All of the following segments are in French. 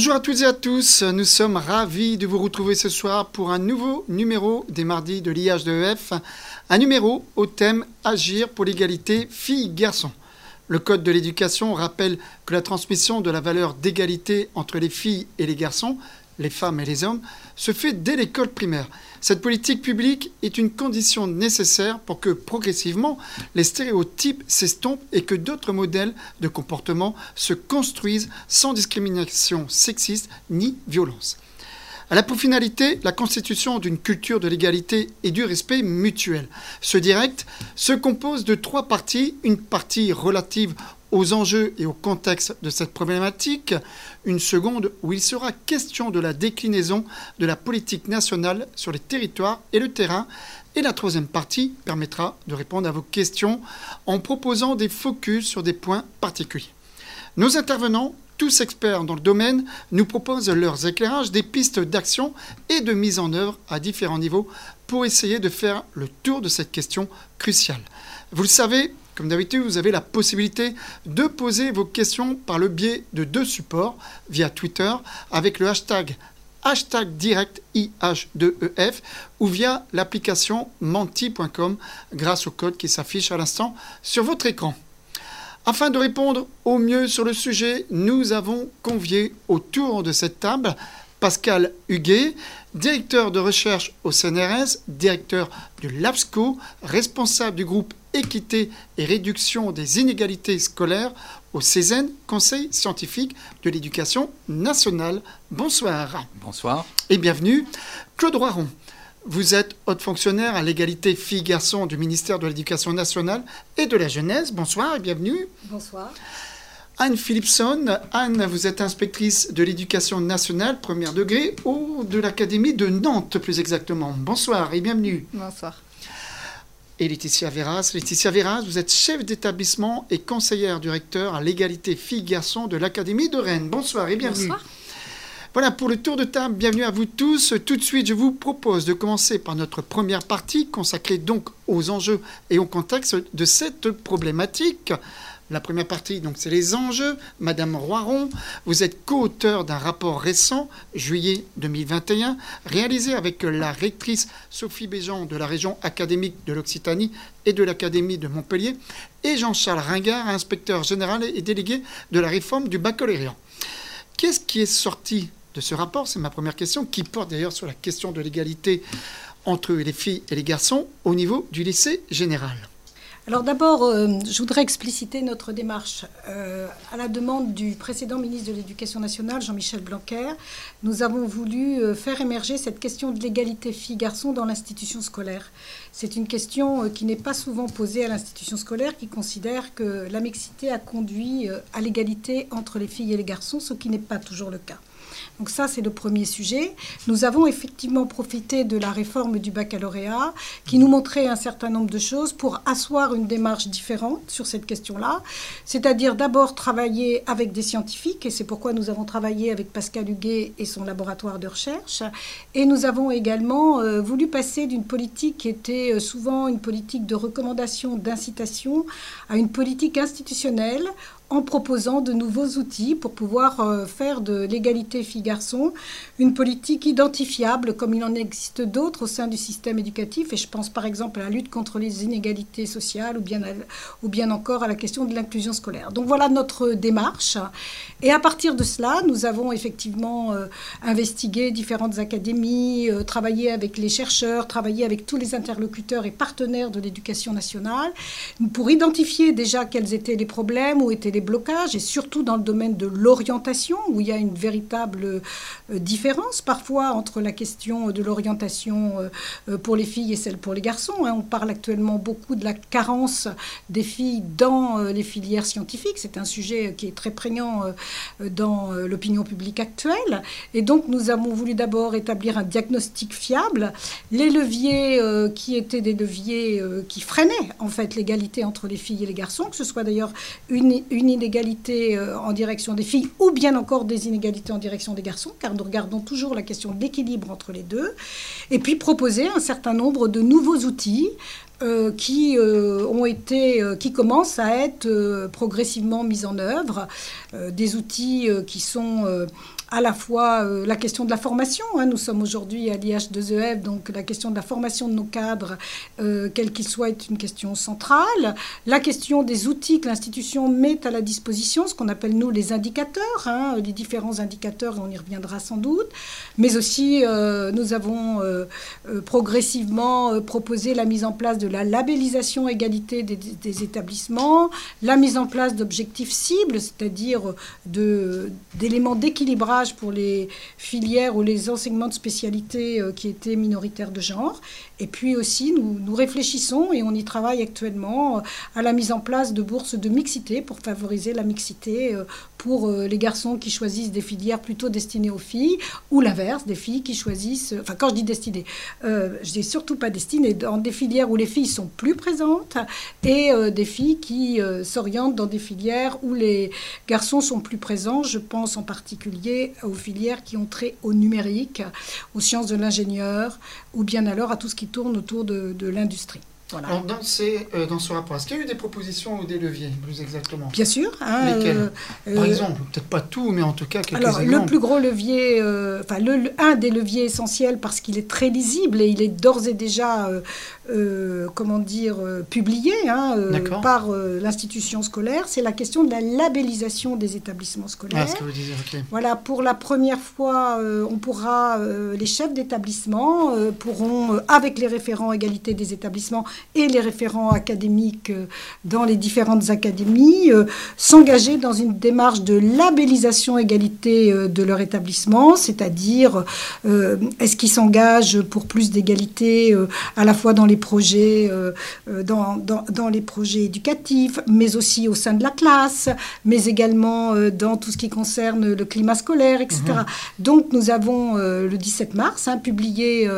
Bonjour à toutes et à tous, nous sommes ravis de vous retrouver ce soir pour un nouveau numéro des mardis de l'IH2EF, un numéro au thème Agir pour l'égalité filles-garçons. Le Code de l'éducation rappelle que la transmission de la valeur d'égalité entre les filles et les garçons, les femmes et les hommes, se fait dès l'école primaire. Cette politique publique est une condition nécessaire pour que progressivement les stéréotypes s'estompent et que d'autres modèles de comportement se construisent sans discrimination sexiste ni violence. Elle a pour finalité la constitution d'une culture de l'égalité et du respect mutuel. Ce direct se compose de trois parties. Une partie relative aux enjeux et au contexte de cette problématique, une seconde où il sera question de la déclinaison de la politique nationale sur les territoires et le terrain, et la troisième partie permettra de répondre à vos questions en proposant des focus sur des points particuliers. Nos intervenants, tous experts dans le domaine, nous proposent leurs éclairages, des pistes d'action et de mise en œuvre à différents niveaux pour essayer de faire le tour de cette question cruciale. Vous le savez, comme d'habitude, vous avez la possibilité de poser vos questions par le biais de deux supports via Twitter avec le hashtag hashtag direct IH2EF ou via l'application menti.com grâce au code qui s'affiche à l'instant sur votre écran. Afin de répondre au mieux sur le sujet, nous avons convié autour de cette table Pascal Huguet, directeur de recherche au CNRS, directeur du LABSCO, responsable du groupe équité et réduction des inégalités scolaires au CESEN, Conseil scientifique de l'éducation nationale. Bonsoir. Bonsoir. Et bienvenue. Claude Roiron, vous êtes haute fonctionnaire à l'égalité filles-garçons du ministère de l'Éducation nationale et de la jeunesse. Bonsoir et bienvenue. Bonsoir. Anne Philipson. Anne, vous êtes inspectrice de l'éducation nationale, premier degré, ou de l'Académie de Nantes plus exactement. Bonsoir et bienvenue. Bonsoir et Laetitia Verras. Laetitia Verras, vous êtes chef d'établissement et conseillère du recteur à l'égalité filles-garçons de l'Académie de Rennes. Bonsoir et bienvenue. Bonsoir. Voilà pour le tour de table. Bienvenue à vous tous. Tout de suite, je vous propose de commencer par notre première partie consacrée donc aux enjeux et au contexte de cette problématique. La première partie, donc, c'est les enjeux. Madame Roiron, vous êtes co-auteur d'un rapport récent, juillet 2021, réalisé avec la rectrice Sophie Béjean de la région académique de l'Occitanie et de l'Académie de Montpellier, et Jean-Charles Ringard, inspecteur général et délégué de la réforme du baccalauréat. Qu'est-ce qui est sorti de ce rapport? C'est ma première question, qui porte d'ailleurs sur la question de l'égalité entre les filles et les garçons au niveau du lycée général. Alors d'abord, euh, je voudrais expliciter notre démarche. Euh, à la demande du précédent ministre de l'Éducation nationale, Jean-Michel Blanquer, nous avons voulu euh, faire émerger cette question de l'égalité filles-garçons dans l'institution scolaire. C'est une question qui n'est pas souvent posée à l'institution scolaire, qui considère que la mixité a conduit à l'égalité entre les filles et les garçons, ce qui n'est pas toujours le cas. Donc ça, c'est le premier sujet. Nous avons effectivement profité de la réforme du baccalauréat qui nous montrait un certain nombre de choses pour asseoir une démarche différente sur cette question-là. C'est-à-dire d'abord travailler avec des scientifiques, et c'est pourquoi nous avons travaillé avec Pascal Huguet et son laboratoire de recherche. Et nous avons également euh, voulu passer d'une politique qui était euh, souvent une politique de recommandation, d'incitation, à une politique institutionnelle en proposant de nouveaux outils pour pouvoir euh, faire de l'égalité filles-garçons une politique identifiable comme il en existe d'autres au sein du système éducatif. Et je pense par exemple à la lutte contre les inégalités sociales ou bien, ou bien encore à la question de l'inclusion scolaire. Donc voilà notre démarche. Et à partir de cela, nous avons effectivement euh, investigué différentes académies, euh, travaillé avec les chercheurs, travaillé avec tous les interlocuteurs et partenaires de l'éducation nationale pour identifier déjà quels étaient les problèmes, où étaient les des blocages, et surtout dans le domaine de l'orientation, où il y a une véritable différence parfois entre la question de l'orientation pour les filles et celle pour les garçons. Hein. On parle actuellement beaucoup de la carence des filles dans les filières scientifiques. C'est un sujet qui est très prégnant dans l'opinion publique actuelle. Et donc nous avons voulu d'abord établir un diagnostic fiable. Les leviers qui étaient des leviers qui freinaient en fait l'égalité entre les filles et les garçons, que ce soit d'ailleurs une, euh, en direction des filles ou bien encore des inégalités en direction des garçons, car nous regardons toujours la question d'équilibre entre les deux, et puis proposer un certain nombre de nouveaux outils euh, qui euh, ont été, qui commencent à être progressivement mis en œuvre, des outils qui sont à la fois euh, la question de la formation. Hein. nous sommes aujourd'hui à l'IH2EF, e donc la question de la formation de nos cadres, euh, quel qu'il soit, est une question centrale. La question des outils que l'institution met à la disposition, ce qu'on appelle nous les indicateurs, hein, les différents indicateurs, et on y reviendra sans doute. Mais aussi, euh, nous avons progressivement proposé la mise en place de la labellisation égalité des établissements, la mise en place d'objectifs cibles, c'est-à-dire d'éléments d'équilibrage pour les filières ou les enseignements de spécialité euh, qui étaient minoritaires de genre. Et puis aussi, nous, réfléchissons et on y travaille actuellement euh, à la mise en place de bourses de mixité pour favoriser la mixité euh, pour euh, les garçons qui choisissent des filières plutôt destinées aux filles ou l'inverse, des filles qui choisissent, enfin quand je dis destinées, je dis surtout pas destinées, dans des filières où les filles sont plus présentes et des filles qui s'orientent dans des filières où les garçons sont plus présents. Je pense en particulier aux filières qui ont trait au numérique, aux sciences de l'ingénieur ou bien alors à tout ce qui tourne autour de, l'industrie. Alors dans, ces, euh, dans ce rapport, est-ce qu'il y a eu des propositions ou des leviers, plus exactement? Bien sûr. Hein, Lesquels? euh, Par euh, exemple, peut-être pas tout, mais en tout cas quelques alors, Le plus gros levier, enfin le, un des leviers essentiels parce qu'il est très lisible et il est d'ores et déjà euh, comment dire, euh, publié hein, euh, par l'institution scolaire, c'est la question de la labellisation des établissements scolaires. Ah, ce que vous disiez, Voilà, pour la première fois, on pourra, les chefs d'établissement pourront, avec les référents égalité des établissements et les référents académiques dans les différentes académies, s'engager dans une démarche de labellisation égalité de leur établissement, c'est-à-dire est-ce qu'ils s'engagent pour plus d'égalité à la fois dans les projets, euh, euh, dans, dans, les projets éducatifs, mais aussi au sein de la classe, mais également euh, dans tout ce qui concerne le climat scolaire, etc. Mhm. Donc nous avons le 17 mars hein, publié,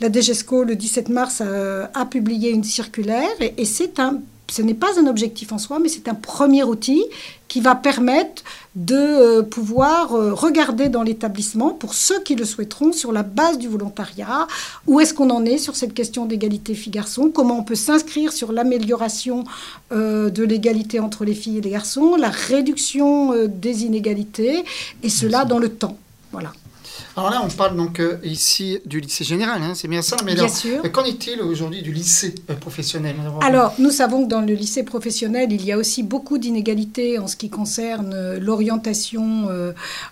la DGESCO le 17 mars a publié une circulaire et, et c'est un ce n'est pas un objectif en soi, mais c'est un premier outil qui va permettre de euh, pouvoir euh, regarder dans l'établissement, pour ceux qui le souhaiteront, sur la base du volontariat, où est-ce qu'on en est sur cette question d'égalité filles-garçons, comment on peut s'inscrire sur l'amélioration euh, de l'égalité entre les filles et les garçons, la réduction des inégalités, et cela dans le temps. Voilà. Alors là, on parle donc euh, ici du lycée général, hein, c'est bien ça. Mais bien sûr. Euh, qu'en est-il aujourd'hui du lycée euh, professionnel Alors, nous savons que dans le lycée professionnel, il y a aussi beaucoup d'inégalités en ce qui concerne l'orientation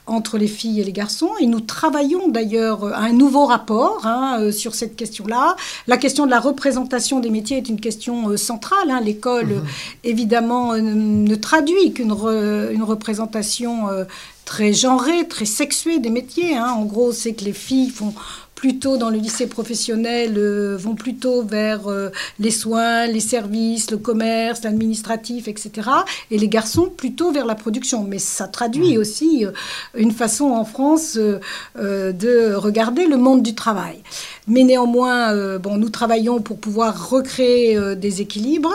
entre les filles et les garçons. Et nous travaillons d'ailleurs à un nouveau rapport hein, sur cette question-là. La question de la représentation des métiers est une question centrale. Hein. L'école, mhm. évidemment, ne traduit qu'une une représentation très genré, très sexué des métiers. Hein. En gros, c'est que les filles font plutôt dans le lycée professionnel euh, vont plutôt vers euh, les soins, les services, le commerce, l'administratif, etc. Et les garçons plutôt vers la production. Mais ça traduit aussi euh, une façon en France de regarder le monde du travail. Mais néanmoins, bon, nous travaillons pour pouvoir recréer des équilibres.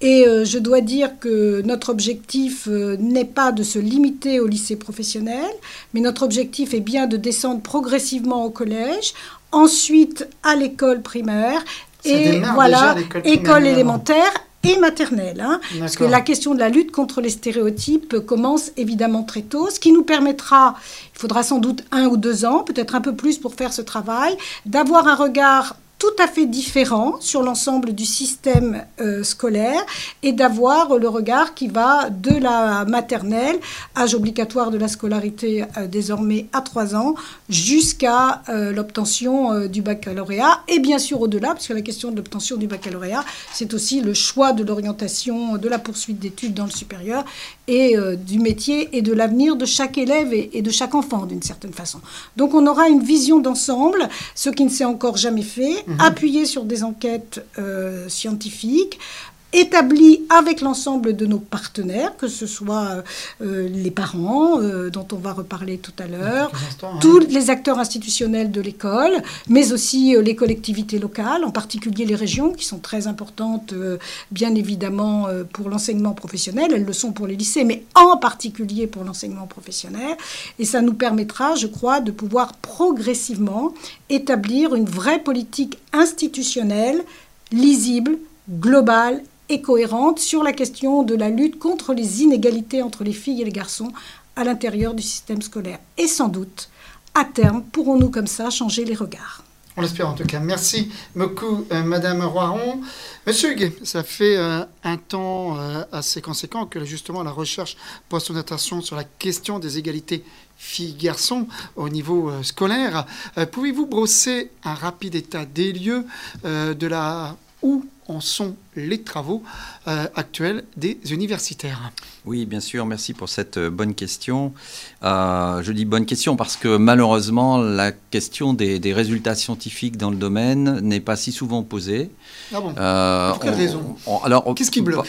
Et je dois dire que notre objectif n'est pas de se limiter au lycée professionnel, mais notre objectif est bien de descendre progressivement au collège ensuite à l'école primaire et voilà, école élémentaire et maternelle. Hein, parce que la question de la lutte contre les stéréotypes commence évidemment très tôt, ce qui nous permettra, il faudra sans doute un ou deux ans, peut-être un peu plus pour faire ce travail, d'avoir un regard tout à fait différent sur l'ensemble du système euh, scolaire et d'avoir le regard qui va de la maternelle, âge obligatoire de la scolarité euh, désormais à 3 ans, jusqu'à euh, l'obtention du baccalauréat et bien sûr au-delà, parce que la question de l'obtention du baccalauréat, c'est aussi le choix de l'orientation, de la poursuite d'études dans le supérieur et du métier et de l'avenir de chaque élève et, de chaque enfant d'une certaine façon. Donc on aura une vision d'ensemble, ce qui ne s'est encore jamais fait, mhm. Appuyé sur des enquêtes euh, scientifiques, établi avec l'ensemble de nos partenaires, que ce soit euh, les parents, euh, dont on va reparler tout à l'heure, hein. tous les acteurs institutionnels de l'école, mais aussi euh, les collectivités locales, en particulier les régions, qui sont très importantes, bien évidemment, pour l'enseignement professionnel. Elles le sont pour les lycées, mais en particulier pour l'enseignement professionnel. Et ça nous permettra, je crois, de pouvoir progressivement établir une vraie politique institutionnelle, lisible, globale et cohérente sur la question de la lutte contre les inégalités entre les filles et les garçons à l'intérieur du système scolaire. Et sans doute, à terme, pourrons-nous comme ça changer les regards. On l'espère en tout cas. Merci beaucoup, euh, Madame Roiron. Monsieur Huguet, ça fait euh, un temps euh, assez conséquent que justement la recherche pose son attention sur la question des égalités filles-garçons au niveau scolaire. Pouvez-vous brosser un rapide état des lieux de la où en sont les travaux euh, actuels des universitaires Oui, bien sûr, merci pour cette euh, bonne question. Euh, je dis bonne question parce que malheureusement, la question des, résultats scientifiques dans le domaine n'est pas si souvent posée. Ah bon? Pour quelle raison? Alors, Qu'est-ce qui bloque?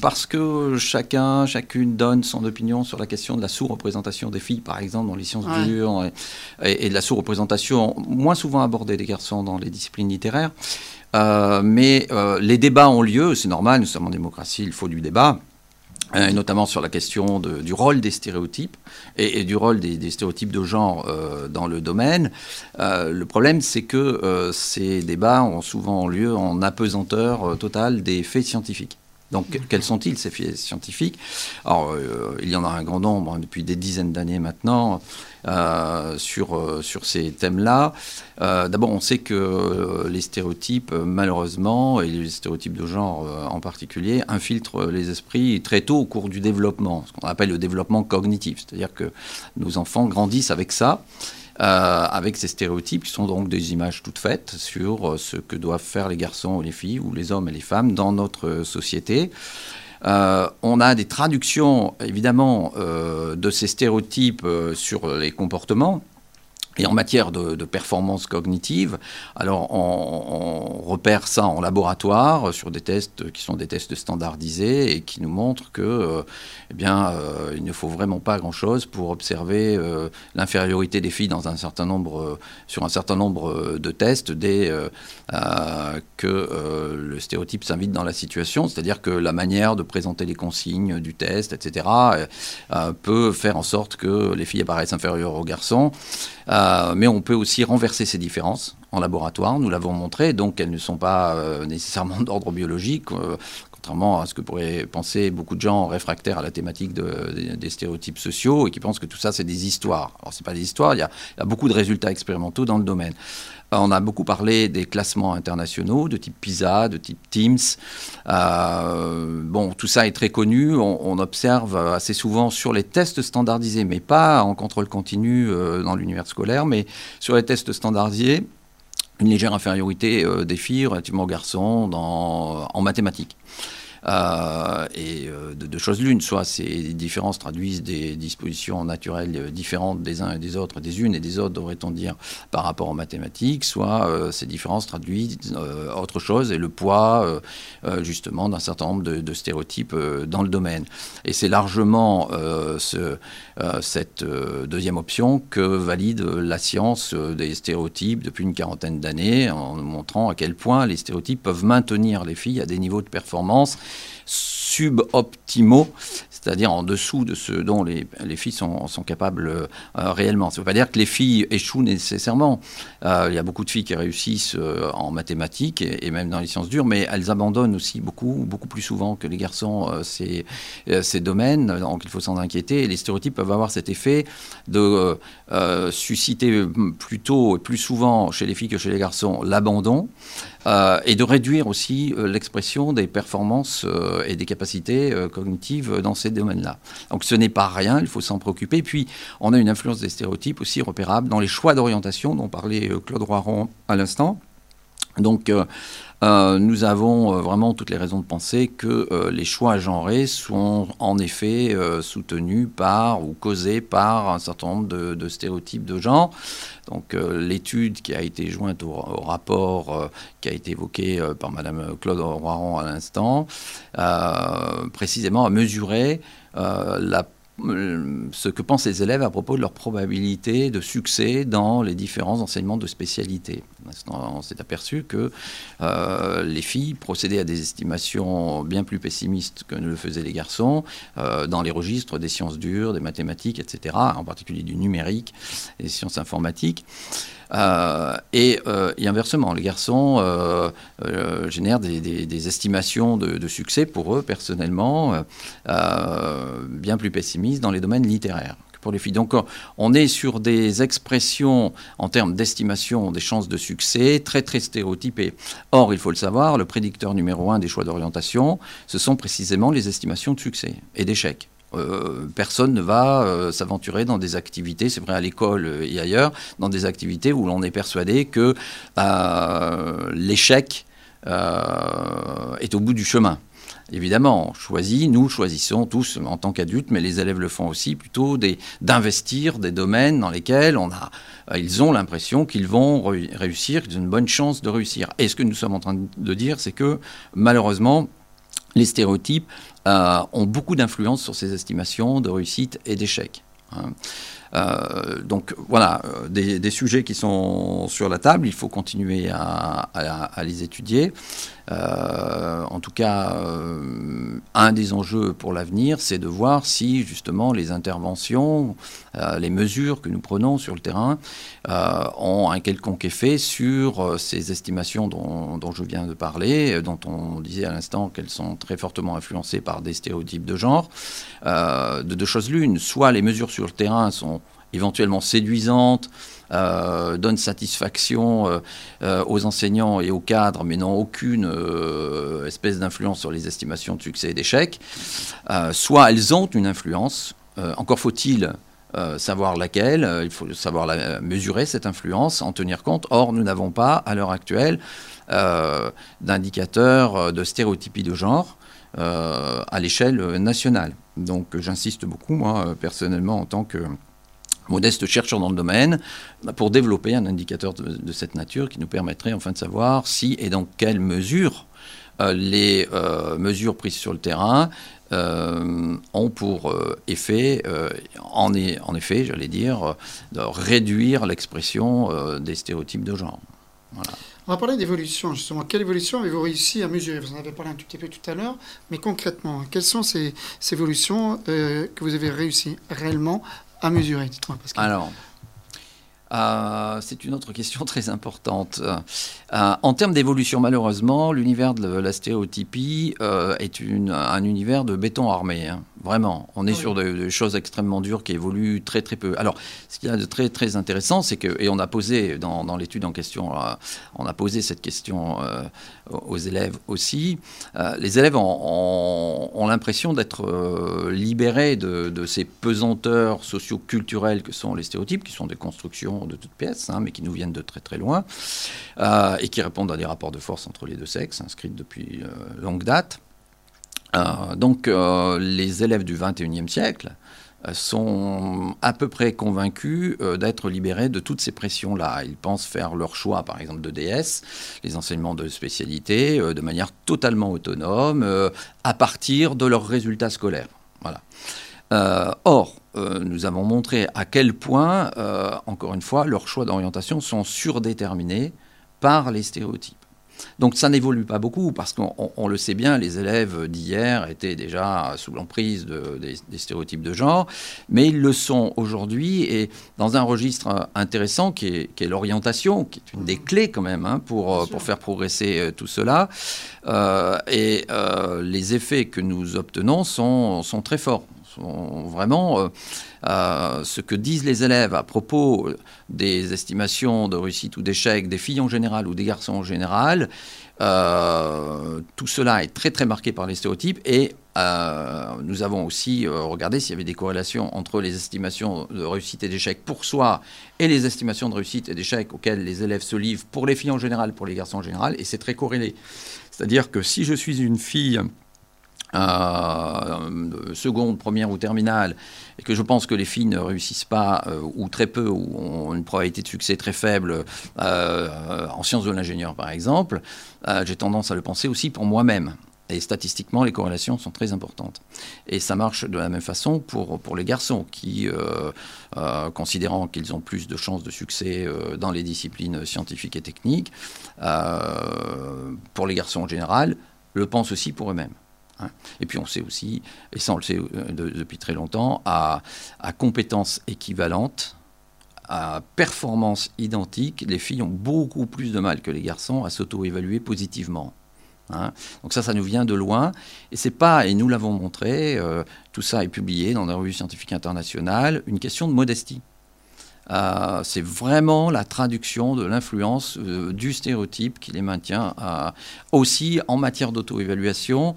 Parce que chacun, chacune donne son opinion sur la question de la sous-représentation des filles, par exemple, dans les sciences dures, et, et de la sous-représentation moins souvent abordée des garçons dans les disciplines littéraires. Euh, mais euh, les débats ont lieu, c'est normal, nous sommes en démocratie, il faut du débat. Euh, et notamment sur la question du rôle des stéréotypes et, du rôle des, stéréotypes de genre dans le domaine. le problème, c'est que ces débats ont souvent lieu en apesanteur totale des faits scientifiques. Donc, quels sont-ils, ces scientifiques? Alors, il y en a un grand nombre hein, depuis des dizaines d'années maintenant. Euh, sur, euh, sur ces thèmes-là. Euh, d'abord, on sait que les stéréotypes, malheureusement, et les stéréotypes de genre en particulier, infiltrent les esprits très tôt au cours du développement, ce qu'on appelle le développement cognitif. C'est-à-dire que nos enfants grandissent avec ça. Avec ces stéréotypes qui sont donc des images toutes faites sur ce que doivent faire les garçons ou les filles, ou les hommes et les femmes dans notre société. Euh, on a des traductions, évidemment, euh, de ces stéréotypes euh, sur les comportements. Et en matière de, performance cognitive, alors on, repère ça en laboratoire sur des tests qui sont des tests standardisés et qui nous montrent que, eh bien, il ne faut vraiment pas grand-chose pour observer l'infériorité des filles dans un certain nombre, sur un certain nombre de tests dès que le stéréotype s'invite dans la situation, c'est-à-dire que la manière de présenter les consignes du test, etc., peut faire en sorte que les filles apparaissent inférieures aux garçons. Euh, mais on peut aussi renverser ces différences en laboratoire, nous l'avons montré, donc elles ne sont pas euh, nécessairement d'ordre biologique, euh, contrairement à ce que pourraient penser beaucoup de gens réfractaires à la thématique des stéréotypes sociaux et qui pensent que tout ça c'est des histoires. Alors c'est pas des histoires, il y, a, beaucoup de résultats expérimentaux dans le domaine. On a beaucoup parlé des classements internationaux de type PISA, de type Teams. Euh, bon, tout ça est très connu. On, observe assez souvent sur les tests standardisés, mais pas en contrôle continu euh, dans l'univers scolaire, mais sur les tests standardisés, une légère infériorité euh, des filles relativement aux garçons en mathématiques. Euh, et euh, de deux choses l'une, soit ces différences traduisent des dispositions naturelles différentes des uns et des autres, des unes et des autres, devrait-on dire, par rapport aux mathématiques, soit euh, ces différences traduisent autre chose et le poids, justement, d'un certain nombre de, stéréotypes dans le domaine. Et c'est largement ce, cette deuxième option que valide la science des stéréotypes depuis une quarantaine d'années, en montrant à quel point les stéréotypes peuvent maintenir les filles à des niveaux de performance suboptimaux, c'est-à-dire en dessous de ce dont les, filles sont, capables euh, réellement. Ça ne veut pas dire que les filles échouent nécessairement. Euh, il y a beaucoup de filles qui réussissent euh, en mathématiques et, même dans les sciences dures, mais elles abandonnent aussi beaucoup, beaucoup plus souvent que les garçons ces, domaines, donc il faut s'en inquiéter. Et les stéréotypes peuvent avoir cet effet de susciter plutôt et plus souvent chez les filles que chez les garçons l'abandon. Euh, et de réduire aussi euh, l'expression des performances euh, et des capacités cognitives dans ces domaines-là. Donc ce n'est pas rien, il faut s'en préoccuper. Puis on a une influence des stéréotypes aussi repérable dans les choix d'orientation dont parlait Claude Roiron à l'instant. Donc euh, nous avons euh, vraiment toutes les raisons de penser que euh, les choix genrés sont en effet soutenus par ou causés par un certain nombre de, stéréotypes de genre. Donc l'étude qui a été jointe au, rapport qui a été évoqué par Madame Claude Roiron à l'instant, précisément a mesuré la ce que pensent les élèves à propos de leur probabilité de succès dans les différents enseignements de spécialité. On s'est aperçu que euh, les filles procédaient à des estimations bien plus pessimistes que ne le faisaient les garçons euh, dans les registres des sciences dures, des mathématiques, etc., en particulier du numérique et des sciences informatiques. Euh, et, inversement, les garçons génèrent des, estimations de, succès pour eux personnellement bien plus pessimistes dans les domaines littéraires pour les filles. Donc on est sur des expressions en termes d'estimation des chances de succès très très stéréotypées. Or, il faut le savoir, le prédicteur numéro un des choix d'orientation, ce sont précisément les estimations de succès et d'échec. Euh, personne ne va euh, s'aventurer dans des activités, c'est vrai à l'école et ailleurs, dans des activités où l'on est persuadé que euh, l'échec est au bout du chemin évidemment, choisit, nous choisissons tous en tant qu'adultes, mais les élèves le font aussi, plutôt d'investir des, domaines dans lesquels on a, euh, ils ont l'impression qu'ils vont réussir, qu'ils ont une bonne chance de réussir. Et ce que nous sommes en train de dire, c'est que malheureusement, les stéréotypes euh, ont beaucoup d'influence sur ces estimations de réussite et d'échec. Hein. Euh, donc voilà, des, sujets qui sont sur la table, il faut continuer à les étudier. Euh, en tout cas, euh, un des enjeux pour l'avenir, c'est de voir si justement les interventions, euh, les mesures que nous prenons sur le terrain ont un quelconque effet sur ces estimations dont, je viens de parler, dont on disait à l'instant qu'elles sont très fortement influencées par des stéréotypes de genre. de deux choses l'une, soit les mesures sur le terrain sont éventuellement séduisantes, euh, donnent satisfaction euh, euh, aux enseignants et aux cadres, mais n'ont aucune espèce d'influence sur les estimations de succès et d'échec, soit elles ont une influence, encore faut-il savoir laquelle, il faut savoir mesurer cette influence, en tenir compte. Or, nous n'avons pas, à l'heure actuelle, d'indicateurs de stéréotypie de genre à l'échelle nationale. Donc, j'insiste beaucoup, moi, personnellement, en tant que modeste chercheur dans le domaine, bah, pour développer un indicateur de, cette nature qui nous permettrait enfin de savoir si et dans quelle mesure euh, les euh, mesures prises sur le terrain euh, ont pour effet, en, effet, j'allais dire, de réduire l'expression des stéréotypes de genre. On va parler d'évolution, justement. Quelle évolution avez-vous réussi à mesurer? Vous en avez parlé un tout petit peu tout à l'heure, mais concrètement, quelles sont ces, ces évolutions que vous avez réussi réellement à mesurer Dites-moi, Alors, euh, c'est une autre question très importante. Euh, en termes d'évolution, malheureusement, l'univers de la stéréotypie euh, est un univers de béton armé. Hein. Vraiment, on est sur des, choses extrêmement dures qui évoluent très très peu. Alors, ce qui est de très très intéressant, c'est que, et on a posé dans, dans l'étude en question, on a posé cette question aux élèves aussi, les élèves ont, ont, l'impression d'être libérés de, de, ces pesanteurs socio-culturelles que sont les stéréotypes, qui sont des constructions de toutes pièces, hein, mais qui nous viennent de très très loin, euh, et qui répondent à des rapports de force entre les deux sexes, inscrits depuis euh, longue date. Euh, donc les élèves du XXIe siècle sont à peu près convaincus d'être libérés de toutes ces pressions-là. Ils pensent faire leur choix, par exemple, de DS, les enseignements de spécialité, de manière totalement autonome, à partir de leurs résultats scolaires. Voilà. or, euh, nous avons montré à quel point, euh, encore une fois, leurs choix d'orientation sont surdéterminés par les stéréotypes. Donc ça n'évolue pas beaucoup parce qu'on le sait bien, les élèves d'hier étaient déjà sous l'emprise des, stéréotypes de genre, mais ils le sont aujourd'hui et dans un registre intéressant qui est, l'orientation, qui est une des clés quand même hein, pour, pour faire progresser euh, tout cela. Euh, et euh, les effets que nous obtenons sont, sont très forts vraiment ce que disent les élèves à propos des estimations de réussite ou d'échec des filles en général ou des garçons en général euh, tout cela est très très marqué par les stéréotypes et euh, nous avons aussi euh, regardé s'il y avait des corrélations entre les estimations de réussite et d'échec pour soi et les estimations de réussite et d'échec auxquelles les élèves se livrent pour les filles en général, pour les garçons en général, et c'est très corrélé. C'est-à-dire que si je suis une fille euh, seconde, première ou terminale, et que je pense que les filles ne réussissent pas, euh, ou très peu, ou ont une probabilité de succès très faible, euh, en sciences de l'ingénieur par exemple, j'ai tendance à le penser aussi pour moi-même. Et statistiquement, les corrélations sont très importantes. Et ça marche de la même façon pour, pour les garçons qui, considérant qu'ils ont plus de chances de succès dans les disciplines scientifiques et techniques, pour les garçons en général, le pensent aussi pour eux-mêmes. Hein. Et puis on sait aussi, et ça on le sait euh, depuis très longtemps, à, compétences équivalentes, à performance identique, les filles ont beaucoup plus de mal que les garçons à s'auto-évaluer positivement. Hein. Donc ça, ça nous vient de loin. Et c'est pas, et nous l'avons montré, euh, tout ça est publié dans la revue scientifique internationale, une question de modestie. Euh, c'est vraiment la traduction de l'influence euh, du stéréotype qui les maintient euh, aussi en matière d'auto-évaluation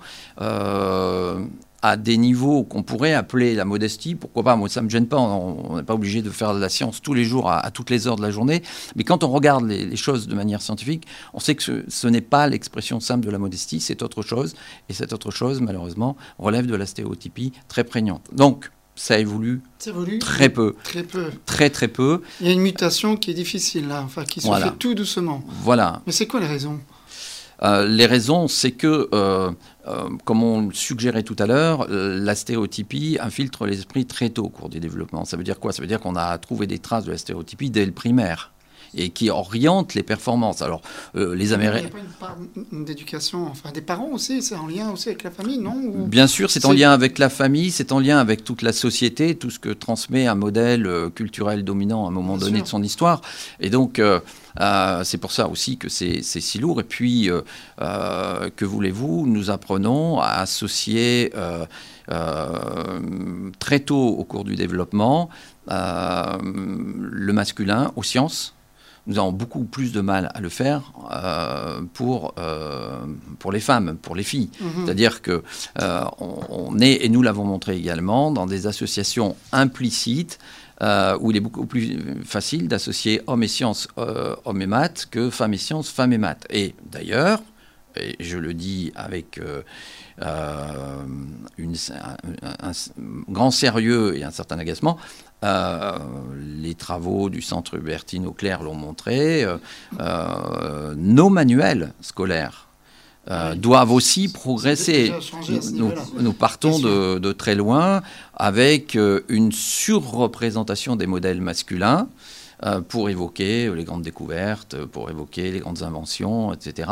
à des niveaux qu'on pourrait appeler la modestie. Pourquoi pas? Moi, ça ne me gêne pas. On n'est pas obligé de faire de la science tous les jours, à, toutes les heures de la journée. Mais quand on regarde les, choses de manière scientifique, on sait que ce, ce n'est pas l'expression simple de la modestie, c'est autre chose. Et cette autre chose, malheureusement, relève de la stéréotypie très prégnante. Donc, ça évolue, très peu. Très peu. Très très peu. Il y a une mutation qui est difficile là, enfin qui se fait tout doucement. Voilà. Mais c'est quoi les raisons euh, les raisons, c'est que, euh, euh, comme on le suggérait tout à l'heure, la stéréotypie infiltre l'esprit très tôt au cours du développement. Ça veut dire quoi? Ça veut dire qu'on a trouvé des traces de la stéréotypie dès le primaire et qui oriente les performances. Alors, euh, les Américains. Il n'y a pas une part d'éducation, enfin des parents aussi, c'est en lien aussi avec la famille, non Bien sûr, c'est en lien avec la famille, c'est en lien avec toute la société, tout ce que transmet un modèle euh, culturel dominant à un moment donné de son histoire. Et donc, euh, c'est pour ça aussi que c'est si lourd. Et puis, que voulez-vous Nous apprenons à associer très tôt au cours du développement le masculin aux sciences nous avons beaucoup plus de mal à le faire euh, pour, euh, pour les femmes, pour les filles. Mhm. C'est-à-dire que euh, on, est, et nous l'avons montré également, dans des associations implicites où il est beaucoup plus facile d'associer hommes et sciences, hommes et maths, que femmes et sciences, femmes et maths. Et d'ailleurs, et je le dis avec une, un, grand sérieux et un certain agacement, euh, les travaux du centre Hubertine Auclair l'ont montré. Euh, euh, nos manuels scolaires doivent aussi progresser. Nous, partons de, très loin avec une surreprésentation des modèles masculins pour évoquer les grandes découvertes, pour évoquer les grandes inventions, etc.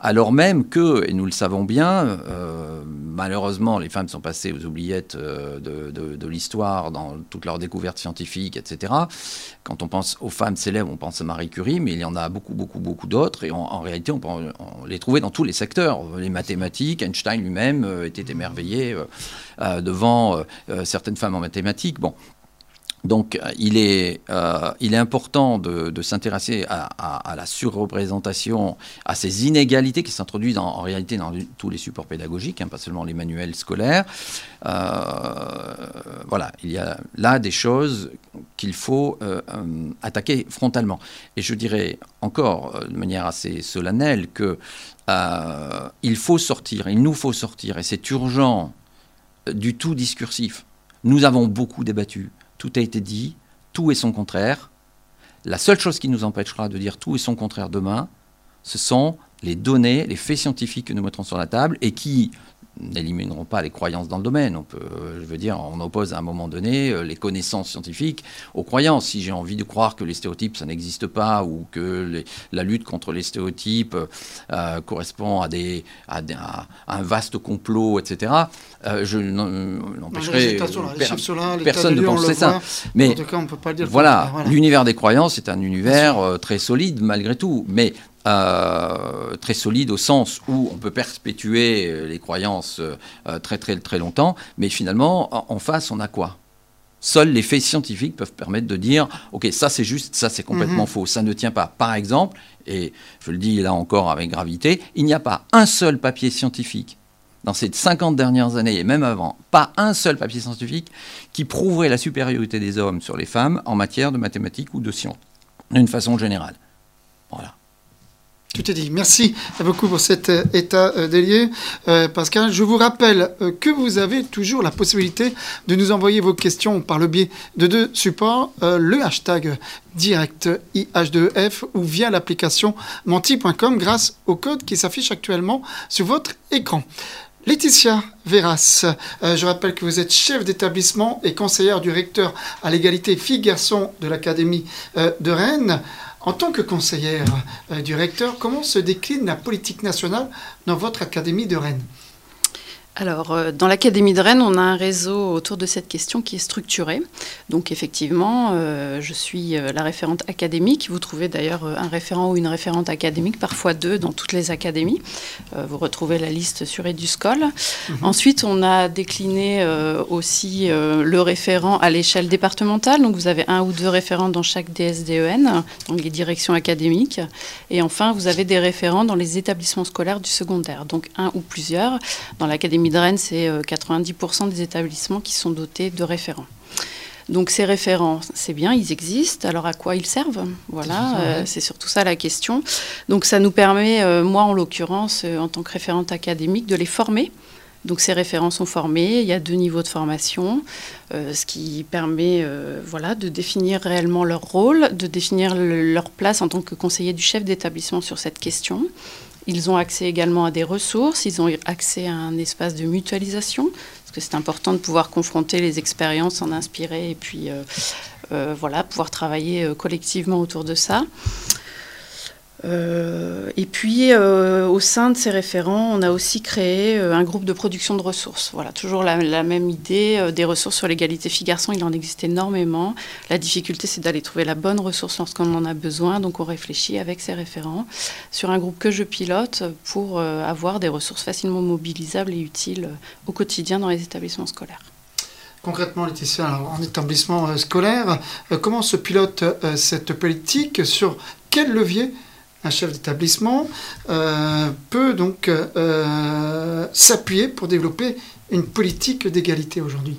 Alors même que, et nous le savons bien, euh, malheureusement, les femmes sont passées aux oubliettes euh, de, l'histoire dans toutes leurs découvertes scientifiques, etc. Quand on pense aux femmes célèbres, on pense à Marie Curie, mais il y en a beaucoup, beaucoup, beaucoup d'autres, et en réalité, on les trouver dans tous les secteurs. Les mathématiques, Einstein lui-même était émerveillé devant certaines femmes en mathématiques. Bon, donc il est, euh, il est important de, s'intéresser à, la surreprésentation, à ces inégalités qui s'introduisent en, réalité dans tous les supports pédagogiques, hein, pas seulement les manuels scolaires. Euh, voilà, il y a là des choses qu'il faut euh, attaquer frontalement. Et je dirais encore de manière assez solennelle que il faut sortir, il nous faut sortir, et c'est urgent, du tout discursif. Nous avons beaucoup débattu tout a été dit, tout est son contraire. La seule chose qui nous empêchera de dire tout est son contraire demain, ce sont les données, les faits scientifiques que nous mettrons sur la table et qui, n'élimineront pas les croyances dans le domaine. On peut, je veux dire, on oppose à un moment donné euh, les connaissances scientifiques aux croyances. Si j'ai envie de croire que les stéréotypes, ça n'existe pas, ou que la lutte contre les stéréotypes euh, correspond à, des, à, un vaste complot, etc., euh, je n'empêcherai personne de penser ça. Mais voilà, l'univers des croyances est un univers très solide malgré tout. Mais euh, très solide au sens où on peut perpétuer euh, les croyances euh, très très très longtemps, mais finalement en, face on a quoi? Seuls les faits scientifiques peuvent permettre de dire ok ça c'est juste, ça c'est complètement mhm. faux, ça ne tient pas. Par exemple, et je le dis là encore avec gravité, il n'y a pas un seul papier scientifique dans ces 50 dernières années et même avant, pas un seul papier scientifique qui prouverait la supériorité des hommes sur les femmes en matière de mathématiques ou de sciences, d'une façon générale. Voilà. Tout est dit. Merci beaucoup pour cet euh, état euh, des lieux. Euh, Pascal, je vous rappelle que vous avez toujours la possibilité de nous envoyer vos questions par le biais de deux supports, le hashtag direct IH2F ou via l'application menti.com grâce au code qui s'affiche actuellement sur votre écran. Laetitia Veras, je rappelle que vous êtes chef d'établissement et conseillère du recteur à l'égalité filles-garçons de l'Académie de Rennes. En tant que conseillère euh, du recteur, comment se décline la politique nationale dans votre académie de Rennes? Alors, euh, dans l'Académie de Rennes, on a un réseau autour de cette question qui est structuré. Donc, effectivement, euh, je suis euh, la référente académique. Vous trouvez d'ailleurs un référent ou une référente académique, parfois deux, dans toutes les académies. vous retrouvez la liste sur Eduscol. Mhm. Ensuite, on a décliné aussi le référent à l'échelle départementale. Donc, vous avez un ou deux référents dans chaque DSDEN, donc les directions académiques. Et enfin, vous avez des référents dans les établissements scolaires du secondaire, donc un ou plusieurs. Dans l'Académie Midren, c'est 90% euh, des établissements qui sont dotés de référents. Donc ces référents, c'est bien, ils existent. Alors à quoi ils servent? Voilà, euh, c'est surtout ça la question. Donc ça nous permet, euh, moi en l'occurrence, en tant que référente académique, de les former. Donc ces référents sont formés, il y a deux niveaux de formation, ce qui permet voilà, de définir réellement leur rôle, de définir leur place en tant que conseiller du chef d'établissement sur cette question. Ils ont accès également à des ressources, ils ont accès à un espace de mutualisation, parce que c'est important de pouvoir confronter les expériences, en inspirer et puis euh, euh, voilà, pouvoir travailler euh, collectivement autour de ça. Euh, et puis, euh, au sein de ces référents, on a aussi créé euh, un groupe de production de ressources. Voilà, toujours la, même idée des ressources sur l'égalité filles-garçons. Il en existe énormément. La difficulté, c'est d'aller trouver la bonne ressource lorsqu'on en a besoin. Donc, on réfléchit avec ces référents sur un groupe que je pilote pour avoir des ressources facilement mobilisables et utiles au quotidien dans les établissements scolaires. Concrètement, Laetitia, en établissement scolaire, comment se pilote cette politique? Sur quel levier un chef d'établissement euh, peut donc euh, s'appuyer pour développer une politique d'égalité aujourd'hui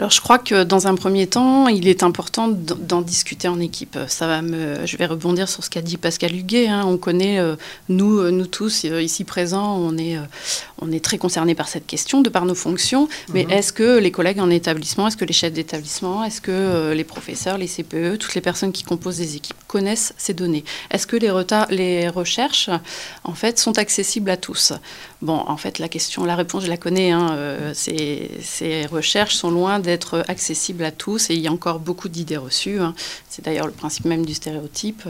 alors je crois que dans un premier temps, il est important d'en discuter en équipe. Ça va me, je vais rebondir sur ce qu'a dit Pascal Huguet. Hein. On connaît, euh, nous, euh, nous tous euh, ici présents, on est, on est très concernés par cette question de par nos fonctions. Mais mhm. est-ce que les collègues en établissement, est-ce que les chefs d'établissement, est-ce que les professeurs, les CPE, toutes les personnes qui composent des équipes connaissent ces données? Est-ce que les, les recherches, en fait, sont accessibles à tous? Bon, en fait, la question, la réponse, je la connais. Hein, ces, ces recherches sont loin d'être d'être accessible à tous et il y a encore beaucoup d'idées reçues. Hein. C'est d'ailleurs le principe même du stéréotype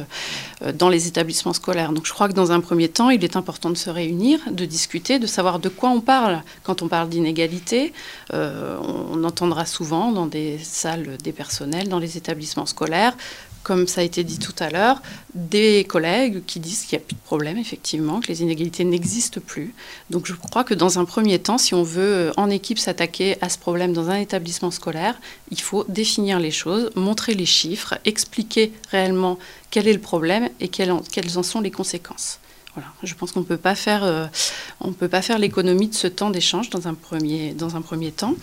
euh, dans les établissements scolaires. Donc je crois que dans un premier temps, il est important de se réunir, de discuter, de savoir de quoi on parle quand on parle d'inégalité. Euh, on entendra souvent dans des salles des personnels, dans les établissements scolaires, comme ça a été dit tout à l'heure, des collègues qui disent qu'il n'y a plus de problème, effectivement, que les inégalités n'existent plus. Donc je crois que dans un premier temps, si on veut euh, en équipe s'attaquer à ce problème dans un établissement scolaire, il faut définir les choses, montrer les chiffres, expliquer réellement quel est le problème et quelles en, sont les conséquences. Voilà. Je pense qu'on ne peut pas faire, euh, faire l'économie de ce temps d'échange dans, dans un premier temps.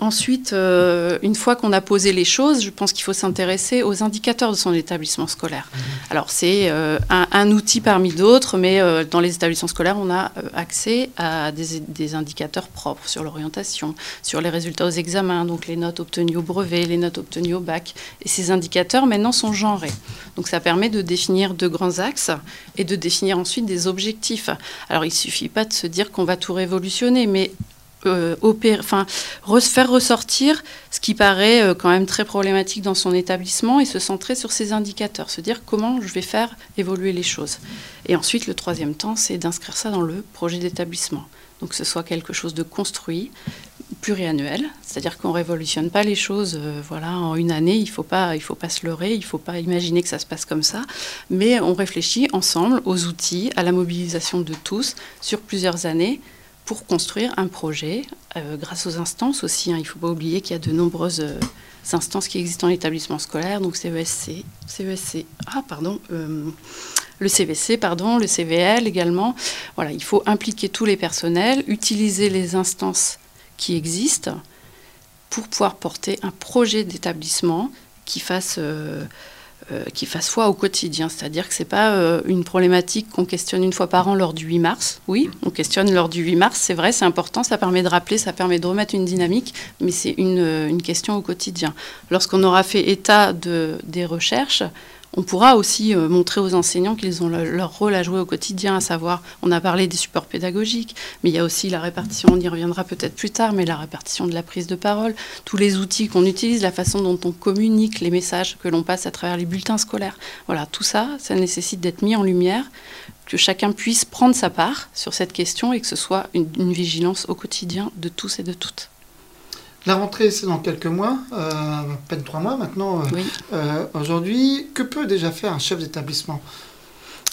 Ensuite, euh, une fois qu'on a posé les choses, je pense qu'il faut s'intéresser aux indicateurs de son établissement scolaire. Mhm. Alors, c'est euh, un, outil parmi d'autres, mais euh, dans les établissements scolaires, on a accès à des, indicateurs propres sur l'orientation, sur les résultats aux examens, donc les notes obtenues au brevet, les notes obtenues au bac. Et ces indicateurs, maintenant, sont genrés. Donc, ça permet de définir de grands axes et de définir ensuite des objectifs. Alors, il ne suffit pas de se dire qu'on va tout révolutionner, mais euh, faire ressortir ce qui paraît euh, quand même très problématique dans son établissement et se centrer sur ses indicateurs, se dire comment je vais faire évoluer les choses. Et ensuite, le troisième temps, c'est d'inscrire ça dans le projet d'établissement. Donc ce soit quelque chose de construit, pluriannuel, c'est-à-dire qu'on révolutionne pas les choses euh, voilà, en une année, il ne faut, pas, il faut pas se leurrer, il ne faut pas imaginer que ça se passe comme ça, mais on réfléchit ensemble aux outils, à la mobilisation de tous sur plusieurs années pour construire un projet euh, grâce aux instances aussi. Hein. Il ne faut pas oublier qu'il y a de nombreuses euh, instances qui existent dans l'établissement scolaire, donc CESC, CESC, ah pardon, euh, le CVC, pardon, le CVL également. Voilà, il faut impliquer tous les personnels, utiliser les instances qui existent pour pouvoir porter un projet d'établissement qui fasse qui fasse foi au quotidien. C'est-à-dire que ce n'est pas euh, une problématique qu'on questionne une fois par an lors du 8 mars. Oui, on questionne lors du 8 mars, c'est vrai, c'est important, ça permet de rappeler, ça permet de remettre une dynamique, mais c'est une, euh, une, question au quotidien. Lorsqu'on aura fait état de, des recherches, on pourra aussi euh, montrer aux enseignants qu'ils ont leur rôle à jouer au quotidien, à savoir, on a parlé des supports pédagogiques, mais il y a aussi la répartition, on y reviendra peut-être plus tard, mais la répartition de la prise de parole, tous les outils qu'on utilise, la façon dont on communique, les messages que l'on passe à travers les bulletins scolaires. Voilà, tout ça, ça nécessite d'être mis en lumière, que chacun puisse prendre sa part sur cette question et que ce soit une vigilance au quotidien de tous et de toutes. La rentrée, c'est dans quelques mois, euh, à peine trois mois maintenant. Euh, euh, aujourd'hui, que peut déjà faire un chef d'établissement?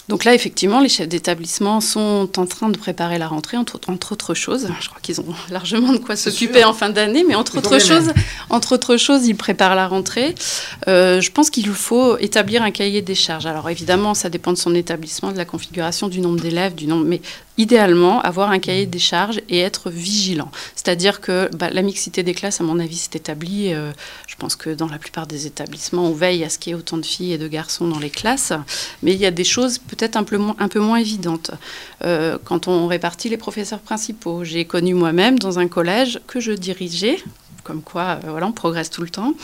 Donc là, effectivement, les chefs d'établissement sont en train de préparer la rentrée, entre, autres choses. Je crois qu'ils ont largement de quoi s'occuper en fin d'année, mais entre autres, choses, entre autres choses, ils préparent la rentrée. Euh, je pense qu'il faut établir un cahier des charges. Alors évidemment, ça dépend de son établissement, de la configuration, du nombre d'élèves, du nombre, mais idéalement, avoir un cahier des charges et être vigilant. C'est-à-dire que bah, la mixité des classes, à mon avis, s'est établie. Euh, je pense que dans la plupart des établissements, on veille à ce qu'il y ait autant de filles et de garçons dans les classes, mais il y a des choses peut-être un peu moins, évidentes. Euh, quand on répartit les professeurs principaux, j'ai connu moi-même dans un collège que je dirigeais, comme quoi, euh, voilà, on progresse tout le temps.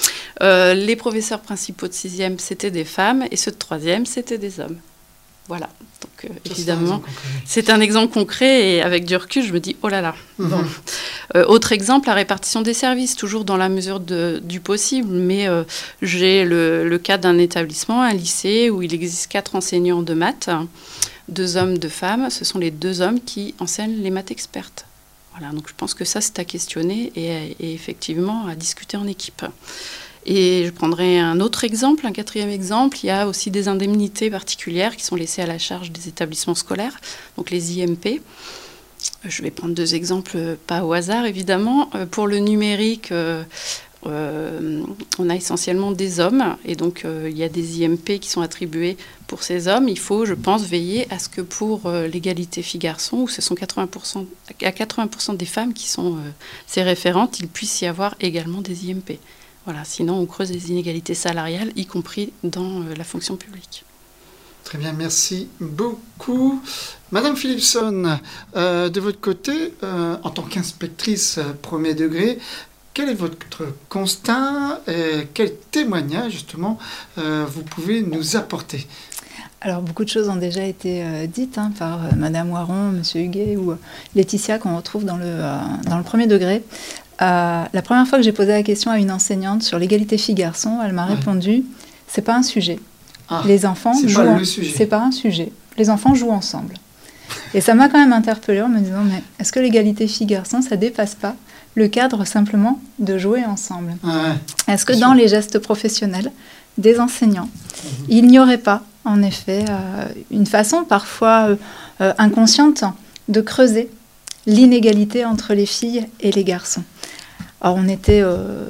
Les professeurs principaux de sixième, c'était des femmes, et ceux de troisième, c'était des hommes. Voilà. Donc, évidemment, c'est un exemple concret, et avec du recul, je me dis, oh là là. Mhm. autre exemple, la répartition des services, toujours dans la mesure du possible, mais j'ai le, le, cas d'un établissement, un lycée, où il existe quatre enseignants de maths deux hommes, deux femmes, ce sont les deux hommes qui enseignent les maths expertes. Voilà, donc je pense que ça, c'est à questionner et, effectivement à discuter en équipe. Et je prendrai un autre exemple, un quatrième exemple. Il y a aussi des indemnités particulières qui sont laissées à la charge des établissements scolaires, donc les IMP. Je vais prendre deux exemples, pas au hasard évidemment. Euh, pour le numérique, euh, euh, on a essentiellement des hommes et donc il y a des IMP qui sont attribués pour ces hommes. Il faut, je pense, veiller à ce que pour l'égalité filles-garçons, où ce sont 80%, à 80% des femmes qui sont ces référentes, il puisse y avoir également des IMP. Voilà, sinon on creuse les inégalités salariales, y compris dans la fonction publique. Très bien, merci beaucoup. Madame Philipson, de votre côté, en tant qu'inspectrice premier degré, quel est votre constat et quel témoignage justement euh, vous pouvez nous apporter? Alors, beaucoup de choses ont déjà été euh, dites hein, par euh, Madame Waron, Monsieur Huguet ou Laetitia qu'on retrouve dans le, dans le premier degré. La première fois que j'ai posé la question à une enseignante sur l'égalité filles-garçons, elle m'a répondu c'est pas un sujet. Ah, les enfants c'est pas le sujet. C'est pas un sujet. Les enfants jouent ensemble. Et ça m'a quand même interpellée en me disant mais est-ce que l'égalité filles-garçons ça dépasse pas le cadre simplement de jouer ensemble? Est-ce que dans les gestes professionnels des enseignants, mhm. il n'y aurait pas, en effet, euh, une façon parfois euh, euh, inconsciente de creuser l'inégalité entre les filles et les garçons? Alors on était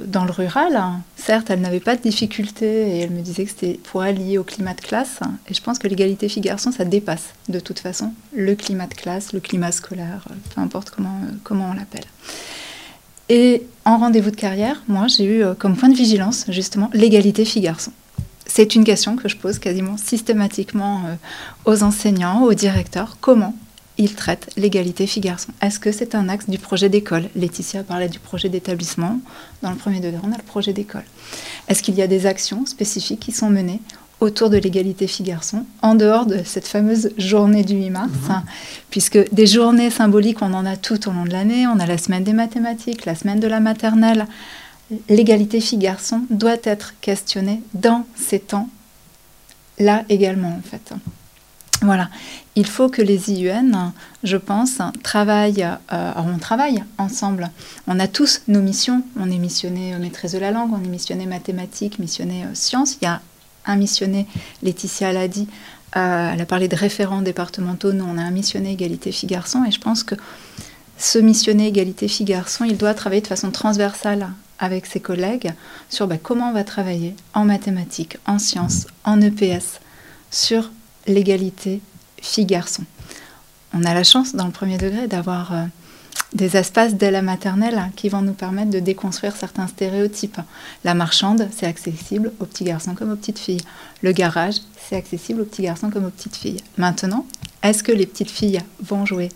dans le rural, hein. certes elle n'avait pas de difficultés et elle me disait que c'était pour allier au climat de classe. Et je pense que l'égalité filles-garçons, ça dépasse de toute façon le climat de classe, le climat scolaire, peu importe comment, comment on l'appelle. Et en rendez-vous de carrière, moi, j'ai eu comme point de vigilance, justement, l'égalité filles-garçons. C'est une question que je pose quasiment systématiquement aux enseignants, aux directeurs. Comment ils traitent l'égalité filles-garçons Est-ce que c'est un axe du projet d'école? Laetitia parlait du projet d'établissement. Dans le premier degré, on a le projet d'école. Est-ce qu'il y a des actions spécifiques qui sont menées autour de l'égalité filles-garçons, en dehors de cette fameuse journée du 8 mars, mhm. hein, puisque des journées symboliques, on en a toutes au long de l'année. On a la semaine des mathématiques, la semaine de la maternelle. L'égalité filles-garçons doit être questionnée dans ces temps-là également, en fait. Voilà, il faut que les IUN, je pense, travaillent, euh, on travaille ensemble. On a tous nos missions. On est missionné maîtresse de la langue, on est missionné mathématiques, missionné euh, sciences. Il y a un missionné, Laetitia l'a dit, euh, elle a parlé de référents départementaux. Nous, on a un missionné égalité filles-garçons. Et je pense que ce missionné égalité filles-garçons, il doit travailler de façon transversale avec ses collègues sur bah, comment on va travailler en mathématiques, en sciences, en EPS, sur l'égalité filles-garçons. On a la chance dans le premier degré d'avoir euh, des espaces dès la maternelle qui vont nous permettre de déconstruire certains stéréotypes. La marchande, c'est accessible aux petits garçons comme aux petites filles. Le garage, c'est accessible aux petits garçons comme aux petites filles. Maintenant, est-ce que les petites filles vont jouer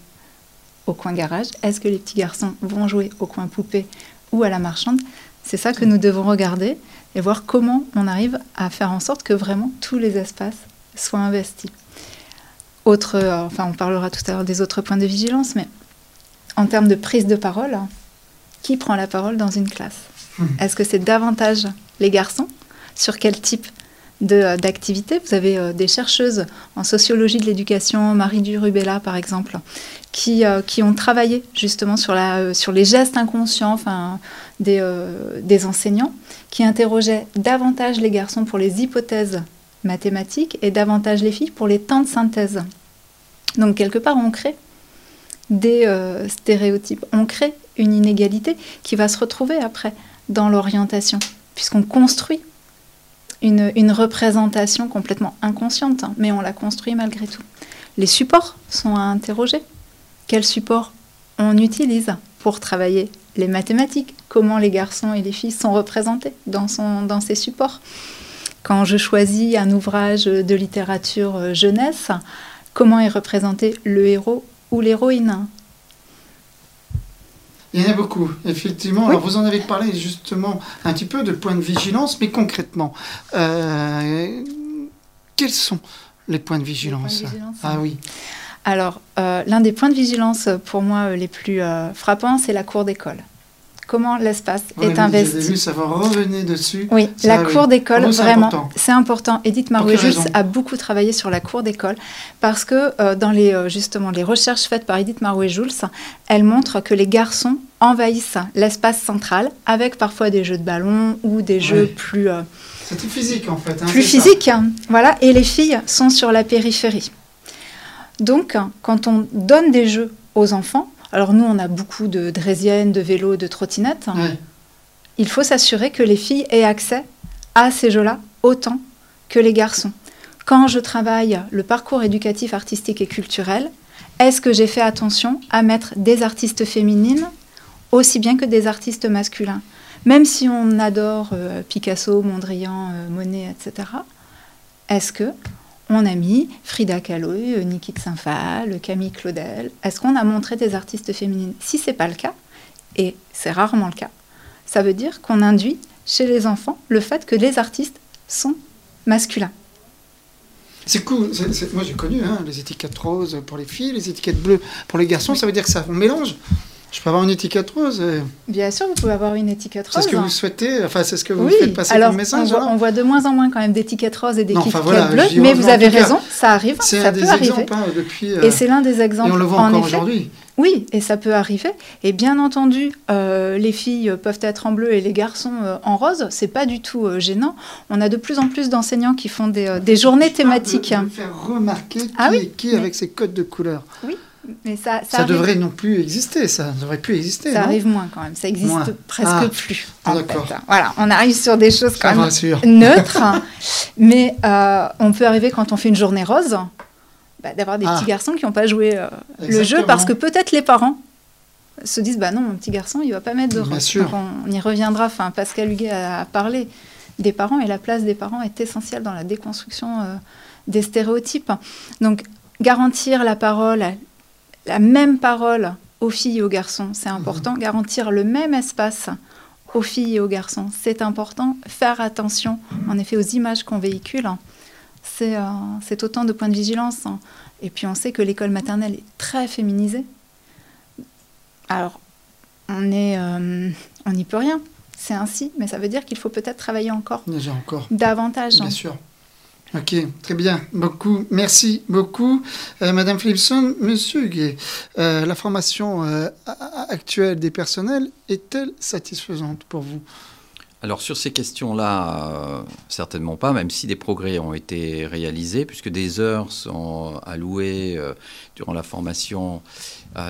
au coin garage? Est-ce que les petits garçons vont jouer au coin poupée ou à la marchande? C'est ça que nous devons regarder et voir comment on arrive à faire en sorte que vraiment tous les espaces soient investis. Autre, euh, enfin, on parlera tout à l'heure des autres points de vigilance, mais en termes de prise de parole, qui prend la parole dans une classe hmm. Est-ce que c'est davantage les garçons Sur quel type euh, d'activité Vous avez euh, des chercheuses en sociologie de l'éducation, Marie Durubella par exemple, qui, qui ont travaillé justement sur, la, sur les gestes inconscients enfin, des, des enseignants, qui interrogeaient davantage les garçons pour les hypothèses mathématiques et davantage les filles pour les temps de synthèse. Donc quelque part, on crée des euh, stéréotypes, on crée une inégalité qui va se retrouver après dans l'orientation, puisqu'on construit une, représentation complètement inconsciente, hein, mais on la construit malgré tout. Les supports sont à interroger. Quels supports on utilise pour travailler les mathématiques? Comment les garçons et les filles sont représentés dans, dans ces supports? Quand je choisis un ouvrage de littérature euh, jeunesse, comment est représenté le héros ou l'héroïne? Il y en a beaucoup, effectivement. Alors vous en avez parlé justement un petit peu de points de vigilance, mais concrètement, euh, quels sont les points de vigilance, Ah oui. Alors, euh, l'un des points de vigilance pour moi les plus frappants, c'est la cour d'école comment l'espace est investi. Vu, ça va revenir dessus. Oui, la cour d'école, vraiment, c'est important. Edith Marouet-Jules a beaucoup travaillé sur la cour d'école parce que euh, dans les, euh, justement, les recherches faites par Edith Marouet-Jules, elle montre que les garçons envahissent l'espace central avec parfois des jeux de ballon ou des jeux plus... Euh, c'est tout physique en fait. Hein, plus physique, hein, voilà. Et les filles sont sur la périphérie. Donc, quand on donne des jeux aux enfants, alors nous, on a beaucoup de draisiennes, de vélos, de trottinettes. Il faut s'assurer que les filles aient accès à ces jeux-là autant que les garçons. Quand je travaille le parcours éducatif, artistique et culturel, est-ce que j'ai fait attention à mettre des artistes féminines aussi bien que des artistes masculins? Même si on adore euh, Picasso, Mondrian, euh, Monet, etc., est-ce que on a mis Frida Kahlo, euh, Niki Saint-Phal, Camille Claudel. Est-ce qu'on a montré des artistes féminines? Si c'est pas le cas, et c'est rarement le cas, ça veut dire qu'on induit chez les enfants le fait que les artistes sont masculins. C'est cool. moi, j'ai connu hein, les étiquettes roses pour les filles, les étiquettes bleues pour les garçons. Ça veut dire que ça on mélange. Je peux avoir une étiquette rose Bien sûr, vous pouvez avoir une étiquette rose. C'est ce que vous souhaitez, enfin, c'est ce que vous faites passer comme message. On voit, on voit, de moins en moins quand même d'étiquettes roses et d'étiquettes bleues, mais vous avez raison, ça arrive, ça peut arriver. Hein, depuis, euh, Et c'est l'un des exemples. Et on le voit encore aujourd'hui. Oui, et ça peut arriver. Et bien entendu, euh, les filles peuvent être en bleu et les garçons euh, en rose. C'est pas du tout gênant. On a de plus en plus d'enseignants qui font des, des journées thématiques. De, de faire remarquer qui, ah oui, qui avec ses codes de couleur. Oui, mais ça, ça, devrait non plus exister, ça devrait plus exister. Ça arrive moins quand même, ça existe presque ah. plus. Voilà, on arrive sur des choses quand même neutres, mais euh, on peut arriver quand on fait une journée rose, bah, d'avoir des ah. petits garçons qui n'ont pas joué euh, le jeu parce que peut-être les parents se disent bah non, mon petit garçon, il va pas mettre de robe. On, y reviendra. Enfin, Pascal Huguet a, parlé des parents et la place des parents est essentielle dans la déconstruction euh, des stéréotypes. Donc, garantir la parole, la même parole aux filles et aux garçons, c'est important. Mhm. Garantir le même espace aux filles et aux garçons, c'est important. Faire attention, en effet, aux images qu'on véhicule, c'est euh, autant de points de vigilance. Et puis, on sait que l'école maternelle est très féminisée. Alors, on est, euh, on n'y peut rien. C'est ainsi, mais ça veut dire qu'il faut peut-être travailler encore, davantage. Bien sûr. Ok, très bien, merci beaucoup, euh, Madame Philipson. Monsieur Huguet, euh, la formation actuelle des personnels est-elle satisfaisante pour vous? Alors sur ces questions-là, certainement pas, même si des progrès ont été réalisés, puisque des heures sont allouées durant la formation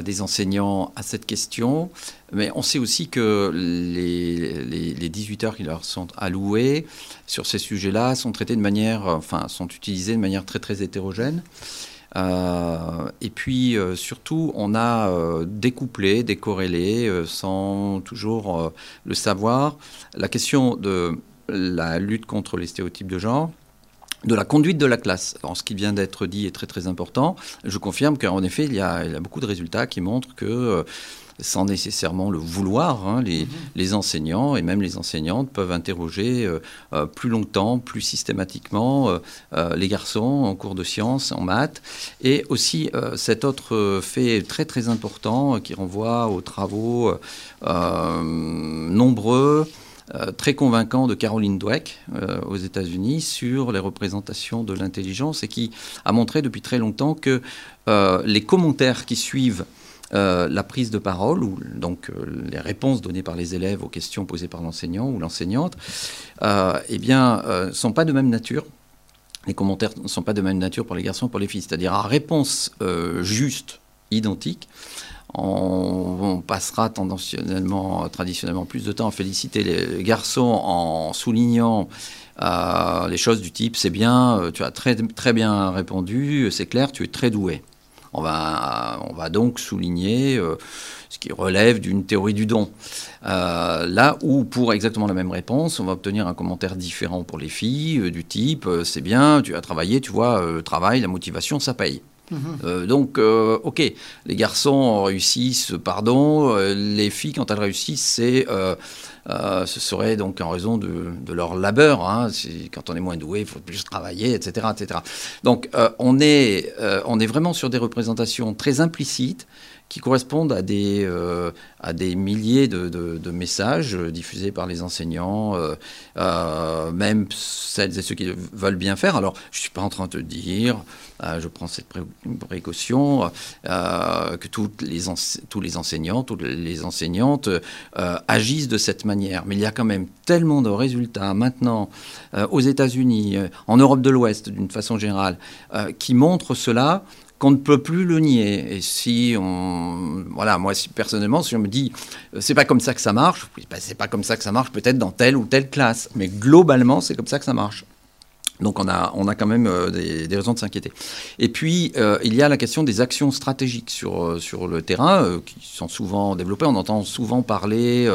des enseignants à cette question. Mais on sait aussi que les, les, 18 heures qui leur sont allouées sur ces sujets-là sont traitées de manière, enfin, sont utilisées de manière très très hétérogène. Euh, et puis euh, surtout, on a euh, découplé, décorrélé, sans toujours le savoir, la question de la lutte contre les stéréotypes de genre de la conduite de la classe. Alors, ce qui vient d'être dit est très très important. Je confirme qu'en effet, il y, a, il y, a, beaucoup de résultats qui montrent que, euh, sans nécessairement le vouloir, hein, les, mhm. les, enseignants et même les enseignantes peuvent interroger euh, euh, plus longtemps, plus systématiquement les garçons en cours de sciences, en maths. Et aussi cet autre fait très très important qui renvoie aux travaux nombreux très convaincant de Caroline Dweck euh, aux États-Unis sur les représentations de l'intelligence et qui a montré depuis très longtemps que euh, les commentaires qui suivent la prise de parole, ou donc les réponses données par les élèves aux questions posées par l'enseignant ou l'enseignante, eh bien, sont pas de même nature. Les commentaires ne sont pas de même nature pour les garçons pour les filles. C'est-à-dire à réponse juste, identique, on, passera traditionnellement plus de temps à féliciter les garçons en soulignant euh, les choses du type c'est bien, euh, tu as très, bien répondu, c'est clair, tu es très doué. On va, on va donc souligner euh, ce qui relève d'une théorie du don. là où, pour exactement la même réponse, on va obtenir un commentaire différent pour les filles, du type c'est bien, tu as travaillé, tu vois, le travail, la motivation, ça paye. Euh, donc, euh, ok, les garçons réussissent, pardon. Euh, les filles, quand elles réussissent, c'est, ce serait donc en raison de, leur labeur. Hein. quand on est moins doué, il faut plus travailler, etc., etc. Donc, on est, on est vraiment sur des représentations très implicites qui correspondent à des, euh, à des milliers de, de, messages diffusés par les enseignants, euh, euh, même celles et ceux qui veulent bien faire. Alors, je ne suis pas en train de dire, je prends cette précaution, que toutes les tous les enseignants, toutes les enseignantes agissent de cette manière. Mais il y a quand même tellement de résultats maintenant aux États-Unis, en Europe de l'Ouest d'une façon générale, qui montrent cela qu'on ne peut plus le nier. Et si on, voilà, moi personnellement, si on me dit euh, c'est pas comme ça que ça marche, ben, c'est pas comme ça que ça marche peut-être dans telle ou telle classe, mais globalement c'est comme ça que ça marche. Donc on a, on a quand même euh, des, raisons de s'inquiéter. Et puis euh, il y a la question des actions stratégiques sur, sur le terrain qui sont souvent développées. On entend souvent parler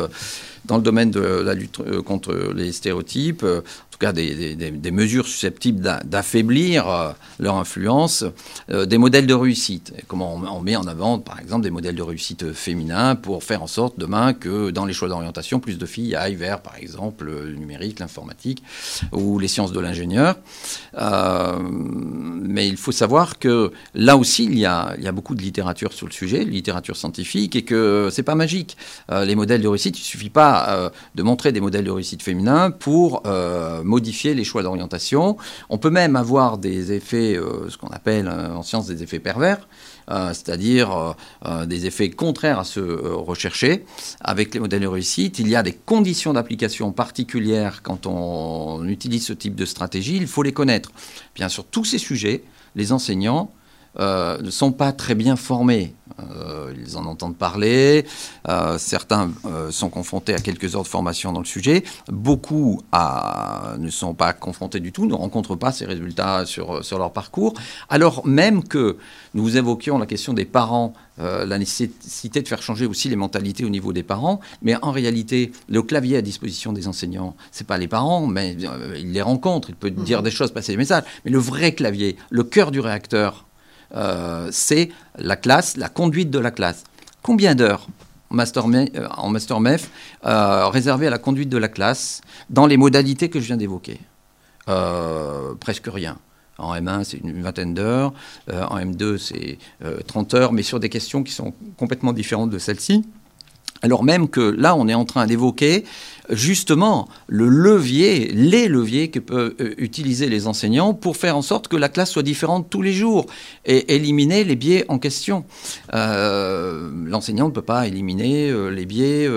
dans le domaine de la lutte contre les stéréotypes, cas des, mesures susceptibles d'affaiblir euh, leur influence, euh, des modèles de réussite. comment on, met en avant, par exemple, des modèles de réussite féminins pour faire en sorte demain que dans les choix d'orientation, plus de filles aillent vers, par exemple, le numérique, l'informatique ou les sciences de l'ingénieur. Euh, mais il faut savoir que là aussi, il y, a, il y a beaucoup de littérature sur le sujet, littérature scientifique, et que c'est pas magique. les modèles de réussite, il suffit pas de montrer des modèles de réussite féminins pour modifier les choix d'orientation. On peut même avoir des effets, euh, ce qu'on appelle euh, en science des effets pervers, euh, c'est-à-dire des effets contraires à ceux recherchés. Avec les modèles de réussite, il y a des conditions d'application particulières quand on utilise ce type de stratégie, il faut les connaître. Bien sûr, tous ces sujets, les enseignants ne sont pas très bien formés. ils en entendent parler. Euh, certains euh, sont confrontés à quelques heures de formation dans le sujet. Beaucoup ne sont pas confrontés du tout, ne rencontrent pas ces résultats sur, sur leur parcours. Alors même que nous évoquions la question des parents, euh, la nécessité de faire changer aussi les mentalités au niveau des parents. Mais en réalité, le clavier à disposition des enseignants, c'est pas les parents, mais euh, ils les rencontrent, ils peuvent dire mhm. des choses, passer des messages. Mais le vrai clavier, le cœur du réacteur, euh, c'est la classe, la conduite de la classe. Combien d'heures en master, master MEF réservées à la conduite de la classe dans les modalités que je viens d'évoquer? Presque rien. En M1, c'est une vingtaine d'heures. Euh, en M2, c'est 30 euh, heures, mais sur des questions qui sont complètement différentes de celles-ci. Alors même que là, on est en train d'évoquer justement le levier, les leviers que peuvent euh, utiliser les enseignants pour faire en sorte que la classe soit différente tous les jours et éliminer les biais en question. Euh, l'enseignant ne peut pas éliminer euh, les biais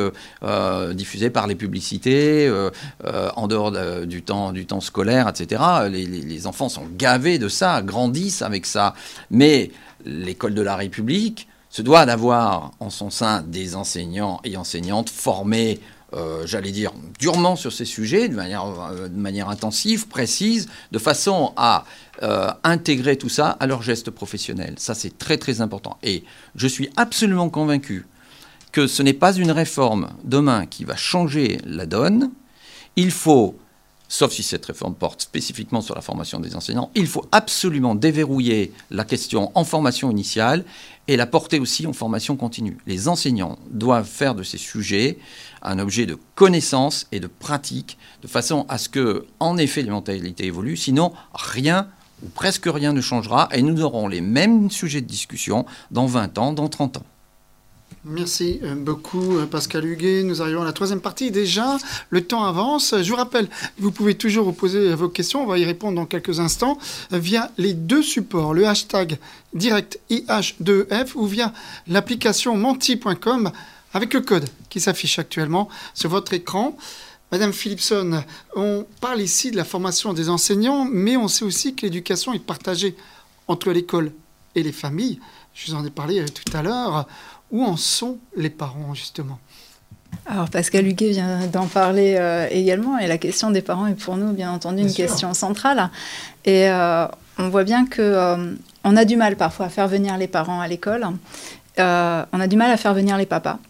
diffusés par les publicités en dehors du, temps, du temps scolaire, etc. les enfants sont gavés de ça, grandissent avec ça. Mais l'école de la République, se doit d'avoir en son sein des enseignants et enseignantes formés, euh, j'allais dire, durement sur ces sujets, de manière, euh, intensive, précise, de façon à euh, intégrer tout ça à leur geste professionnel. Ça, c'est très très important. Et je suis absolument convaincu que ce n'est pas une réforme demain qui va changer la donne. Il faut sauf si cette réforme porte spécifiquement sur la formation des enseignants, il faut absolument déverrouiller la question en formation initiale et la porter aussi en formation continue. Les enseignants doivent faire de ces sujets un objet de connaissance et de pratique, de façon à ce que, en effet, les mentalités évoluent, sinon rien ou presque rien ne changera et nous aurons les mêmes sujets de discussion dans 20 ans, dans 30 ans. Merci euh, beaucoup euh, Pascal Huguet. Nous arrivons à la troisième partie déjà. Le temps avance. Je vous rappelle, vous pouvez toujours vous poser vos questions. On va y répondre dans quelques instants euh, via les deux supports, le hashtag direct IH2F ou via l'application menti.com avec le code qui s'affiche actuellement sur votre écran. Madame Philipson, on parle ici de la formation des enseignants, mais on sait aussi que l'éducation est partagée entre l'école et les familles. Je vous en ai parlé tout à l'heure. Où en sont les parents, justement? Alors Pascal Huguet vient d'en parler euh, également, et la question des parents est pour nous bien entendu une question centrale. Et euh, on voit bien que euh, on a du mal parfois à faire venir les parents à l'école. on a du mal à faire venir les papas.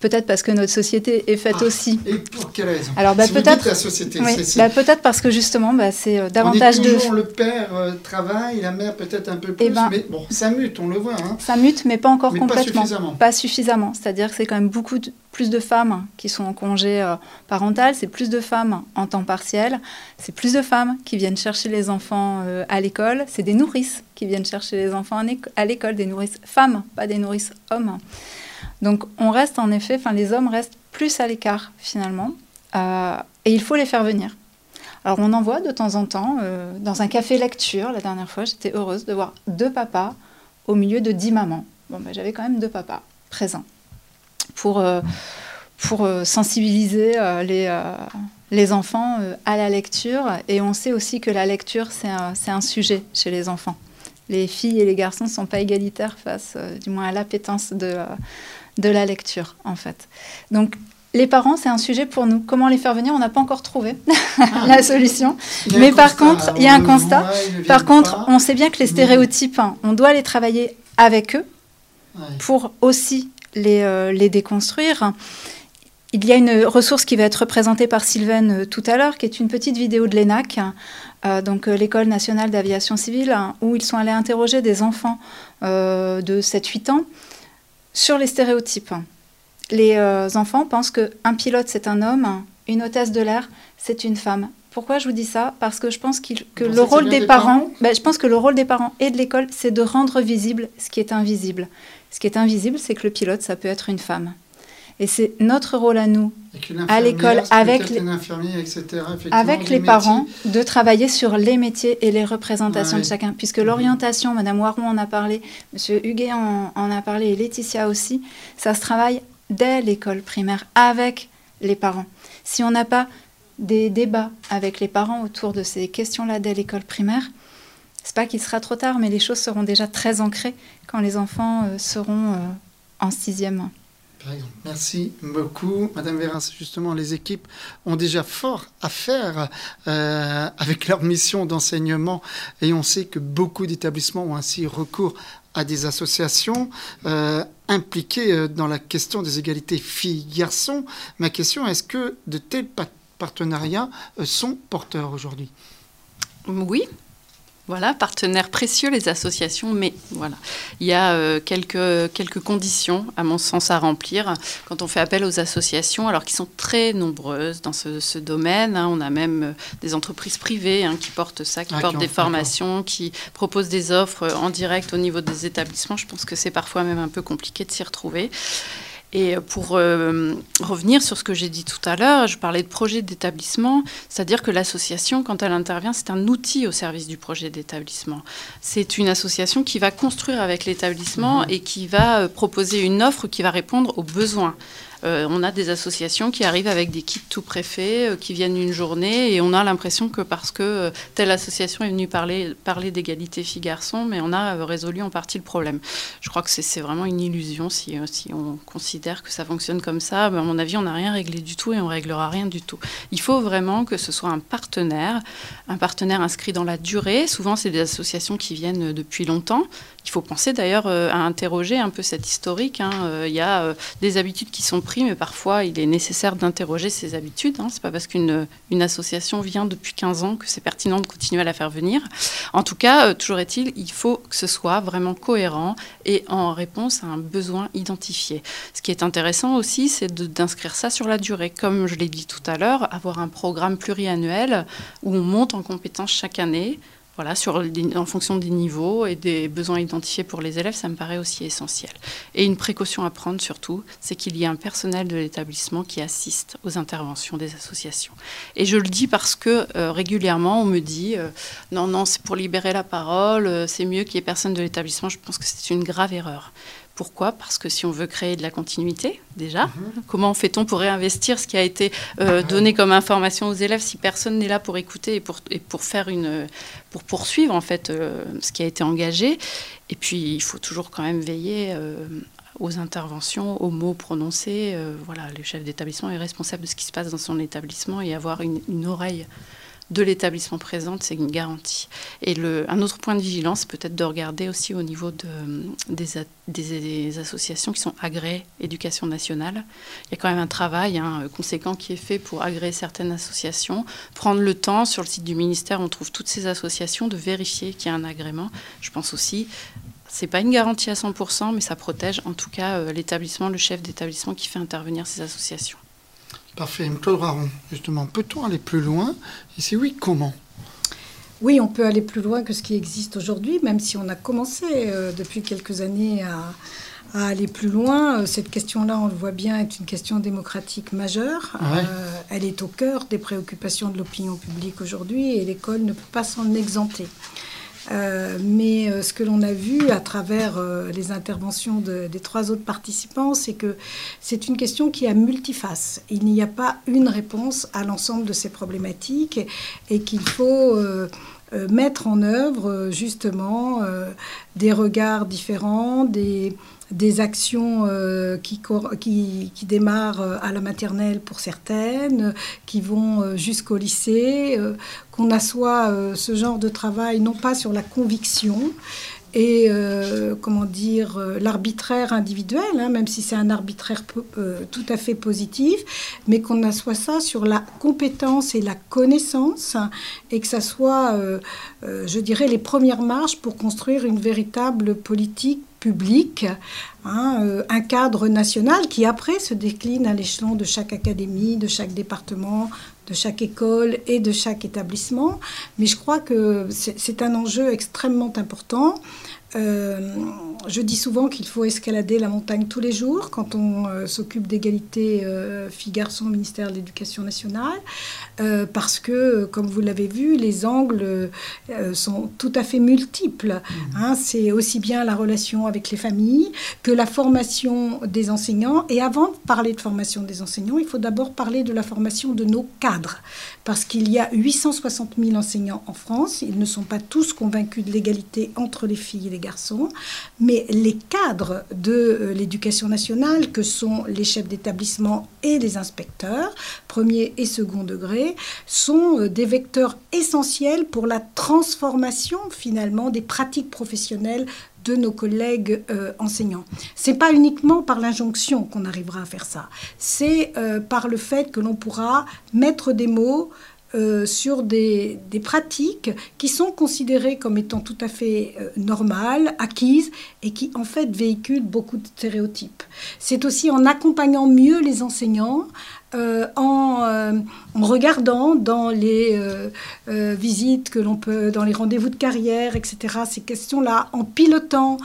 Peut-être parce que notre société est faite ah, aussi. Et pour quelle raison Alors bah, peut-être la société. bah, peut-être parce que justement, bah, c'est euh, davantage on dit toujours, de. Le père euh, travaille, la mère peut-être un peu eh plus, ben, mais bon, ça mute, on le voit. Hein. Ça mute, mais pas encore complètement. Pas suffisamment. Pas suffisamment. C'est-à-dire que c'est quand même beaucoup plus de femmes qui sont en congé euh, parental, c'est plus de femmes en temps partiel, c'est plus de femmes qui viennent chercher les enfants à l'école, c'est des nourrices qui viennent chercher les enfants à l'école, des nourrices femmes, pas des nourrices hommes. Donc on reste en effet, enfin les hommes restent plus à l'écart finalement, euh, et il faut les faire venir. Alors on en voit de temps en temps, euh, dans un café lecture, la dernière fois j'étais heureuse de voir deux papas au milieu de dix mamans. Bon, ben, j'avais quand même deux papas présents pour, euh, pour sensibiliser les, les enfants à la lecture, et on sait aussi que la lecture c'est un, un sujet chez les enfants les filles et les garçons ne sont pas égalitaires face, du moins à l'appétence de, de la lecture, en fait. Donc, les parents, c'est un sujet pour nous. Comment les faire venir On n'a pas encore trouvé ah. la solution. Mais par contre, il y a un constat. Par contre, on sait bien que les stéréotypes, hein, on doit les travailler avec eux pour aussi les, euh, les, déconstruire. Il y a une ressource qui va être présentée par Sylvaine euh, tout à l'heure, qui est une petite vidéo de l'ENAC, euh, donc l'École nationale d'aviation civile, où ils sont allés interroger des enfants de 7-8 ans sur les stéréotypes. Les euh, enfants pensent qu'un pilote, c'est un homme, une hôtesse de l'air, c'est une femme. Pourquoi je vous dis ça? Parce que je pense que le rôle des, parents, ben, je pense que le rôle des parents et de l'école, c'est de rendre visible ce qui est invisible. Ce qui est invisible, c'est que le pilote, ça peut être une femme. Et c'est notre rôle à nous, à l'école, avec, les, avec les, parents, de travailler sur les métiers et les représentations de chacun. Puisque l'orientation, Madame Waron en a parlé, Monsieur Huguet en, en, a parlé et Laetitia aussi, ça se travaille dès l'école primaire, avec les parents. Si on n'a pas des débats avec les parents autour de ces questions-là dès l'école primaire, c'est pas qu'il sera trop tard, mais les choses seront déjà très ancrées quand les enfants euh, seront... Euh, en sixième. Merci beaucoup, Madame Véras. Justement, les équipes ont déjà fort à faire euh, avec leur mission d'enseignement et on sait que beaucoup d'établissements ont ainsi recours à des associations euh, impliquées euh, dans la question des égalités filles-garçons. Ma question, est-ce que de tels partenariats sont porteurs aujourd'hui? Oui, voilà, partenaires précieux, les associations, mais voilà, il y a euh, quelques, quelques conditions, à mon sens, à remplir quand on fait appel aux associations, alors qu'ils sont très nombreuses dans ce, domaine. Hein. on a même euh, des entreprises privées hein, qui portent ça, qui ah, portent des formations, qui proposent des offres en direct au niveau des établissements. Je pense que c'est parfois même un peu compliqué de s'y retrouver. Et pour euh, revenir sur ce que j'ai dit tout à l'heure, je parlais de projet d'établissement, c'est-à-dire que l'association, quand elle intervient, c'est un outil au service du projet d'établissement. C'est une association qui va construire avec l'établissement mmh. et qui va euh, proposer une offre qui va répondre aux besoins. Euh, on a des associations qui arrivent avec des kits tout préfets, euh, qui viennent une journée, et on a l'impression que parce que euh, telle association est venue parler, parler d'égalité filles-garçons, mais on a résolu en partie le problème. Je crois que c'est vraiment une illusion si, on considère que ça fonctionne comme ça. Ben, à mon avis, on n'a rien réglé du tout et on réglera rien du tout. Il faut vraiment que ce soit un partenaire, un partenaire inscrit dans la durée. Souvent, c'est des associations qui viennent depuis longtemps. Il faut penser d'ailleurs à interroger un peu cet historique. Hein. Il y a des habitudes qui sont mais parfois il est nécessaire d'interroger ses habitudes. Hein. Ce n'est pas parce qu'une une association vient depuis 15 ans que c'est pertinent de continuer à la faire venir. En tout cas, euh, toujours est-il, il faut que ce soit vraiment cohérent et en réponse à un besoin identifié. Ce qui est intéressant aussi, c'est d'inscrire ça sur la durée. Comme je l'ai dit tout à l'heure, avoir un programme pluriannuel où on monte en compétences chaque année voilà, en fonction des niveaux et des besoins identifiés pour les élèves, ça me paraît aussi essentiel. Et une précaution à prendre surtout, c'est qu'il y a un personnel de l'établissement qui assiste aux interventions des associations. Et je le dis parce que euh, régulièrement, on me dit euh, non, non, c'est pour libérer la parole, euh, c'est mieux qu'il y ait personne de l'établissement. Je pense que c'est une grave erreur. Pourquoi? Parce que si on veut créer de la continuité, déjà, mhm. comment fait-on pour réinvestir ce qui a été euh, donné comme information aux élèves si personne n'est là pour écouter et pour, et pour, faire une, pour poursuivre en fait euh, ce qui a été engagé? Et puis, il faut toujours quand même veiller euh, aux interventions, aux mots prononcés. voilà, le chef d'établissement est responsable de ce qui se passe dans son établissement et avoir une, une oreille de l'établissement présente, c'est une garantie. Et un autre point de vigilance, peut-être de regarder aussi au niveau de, des, des, associations qui sont agréées éducation nationale. Il y a quand même un travail hein, conséquent qui est fait pour agréer certaines associations. Prendre le temps, sur le site du ministère, on trouve toutes ces associations, de vérifier qu'il y a un agrément. Je pense aussi c'est pas une garantie à 100%, mais ça protège en tout cas euh, l'établissement, le chef d'établissement qui fait intervenir ces associations. Parfait. Claude Raron, justement, peut-on aller plus loin? Et si oui, comment? Oui, on peut aller plus loin que ce qui existe aujourd'hui, même si on a commencé euh, depuis quelques années à, aller plus loin. Euh, cette question-là, on le voit bien, est une question démocratique majeure. Euh, elle est au cœur des préoccupations de l'opinion publique aujourd'hui et l'école ne peut pas s'en exempter. Euh, mais euh, ce que l'on a vu à travers euh, les interventions des trois autres participants, c'est que c'est une question qui a multiface. Il n'y a pas une réponse à l'ensemble de ces problématiques et qu'il faut mettre en œuvre justement des regards différents, des des actions euh, qui, qui, qui, démarrent euh, à la maternelle pour certaines, qui vont euh, jusqu'au lycée, qu'on assoit ce genre de travail non pas sur la conviction, et comment dire l'arbitraire individuel, hein, même si c'est un arbitraire tout à fait positif, mais qu'on assoit ça sur la compétence et la connaissance, et que ça soit, je dirais, les premières marches pour construire une véritable politique hein, euh, un cadre national qui après se décline à l'échelon de chaque académie, de chaque département, de chaque école et de chaque établissement. Mais je crois que c'est un enjeu extrêmement important. Euh, je dis souvent qu'il faut escalader la montagne tous les jours quand on euh, s'occupe d'égalité euh, filles-garçons au ministère de l'Éducation nationale, parce que, comme vous l'avez vu, les angles sont tout à fait multiples. Mmh. Hein. C'est aussi bien la relation avec les familles que la formation des enseignants. Et avant de parler de formation des enseignants, il faut d'abord parler de la formation de nos cadres, parce qu'il y a 860 000 enseignants en France. Ils ne sont pas tous convaincus de l'égalité entre les filles et les les garçons, mais les cadres de euh, l'éducation nationale, que sont les chefs d'établissement et les inspecteurs, premier et second degré, sont euh, des vecteurs essentiels pour la transformation finalement des pratiques professionnelles de nos collègues euh, enseignants. C'est pas uniquement par l'injonction qu'on arrivera à faire ça, c'est par le fait que l'on pourra mettre des mots euh, sur des, pratiques qui sont considérées comme étant tout à fait euh, normales, acquises, et qui en fait véhiculent beaucoup de stéréotypes. C'est aussi en accompagnant mieux les enseignants, euh, en, en, regardant dans les visites que l'on peut, dans les rendez-vous de carrière, etc., ces questions-là, en pilotant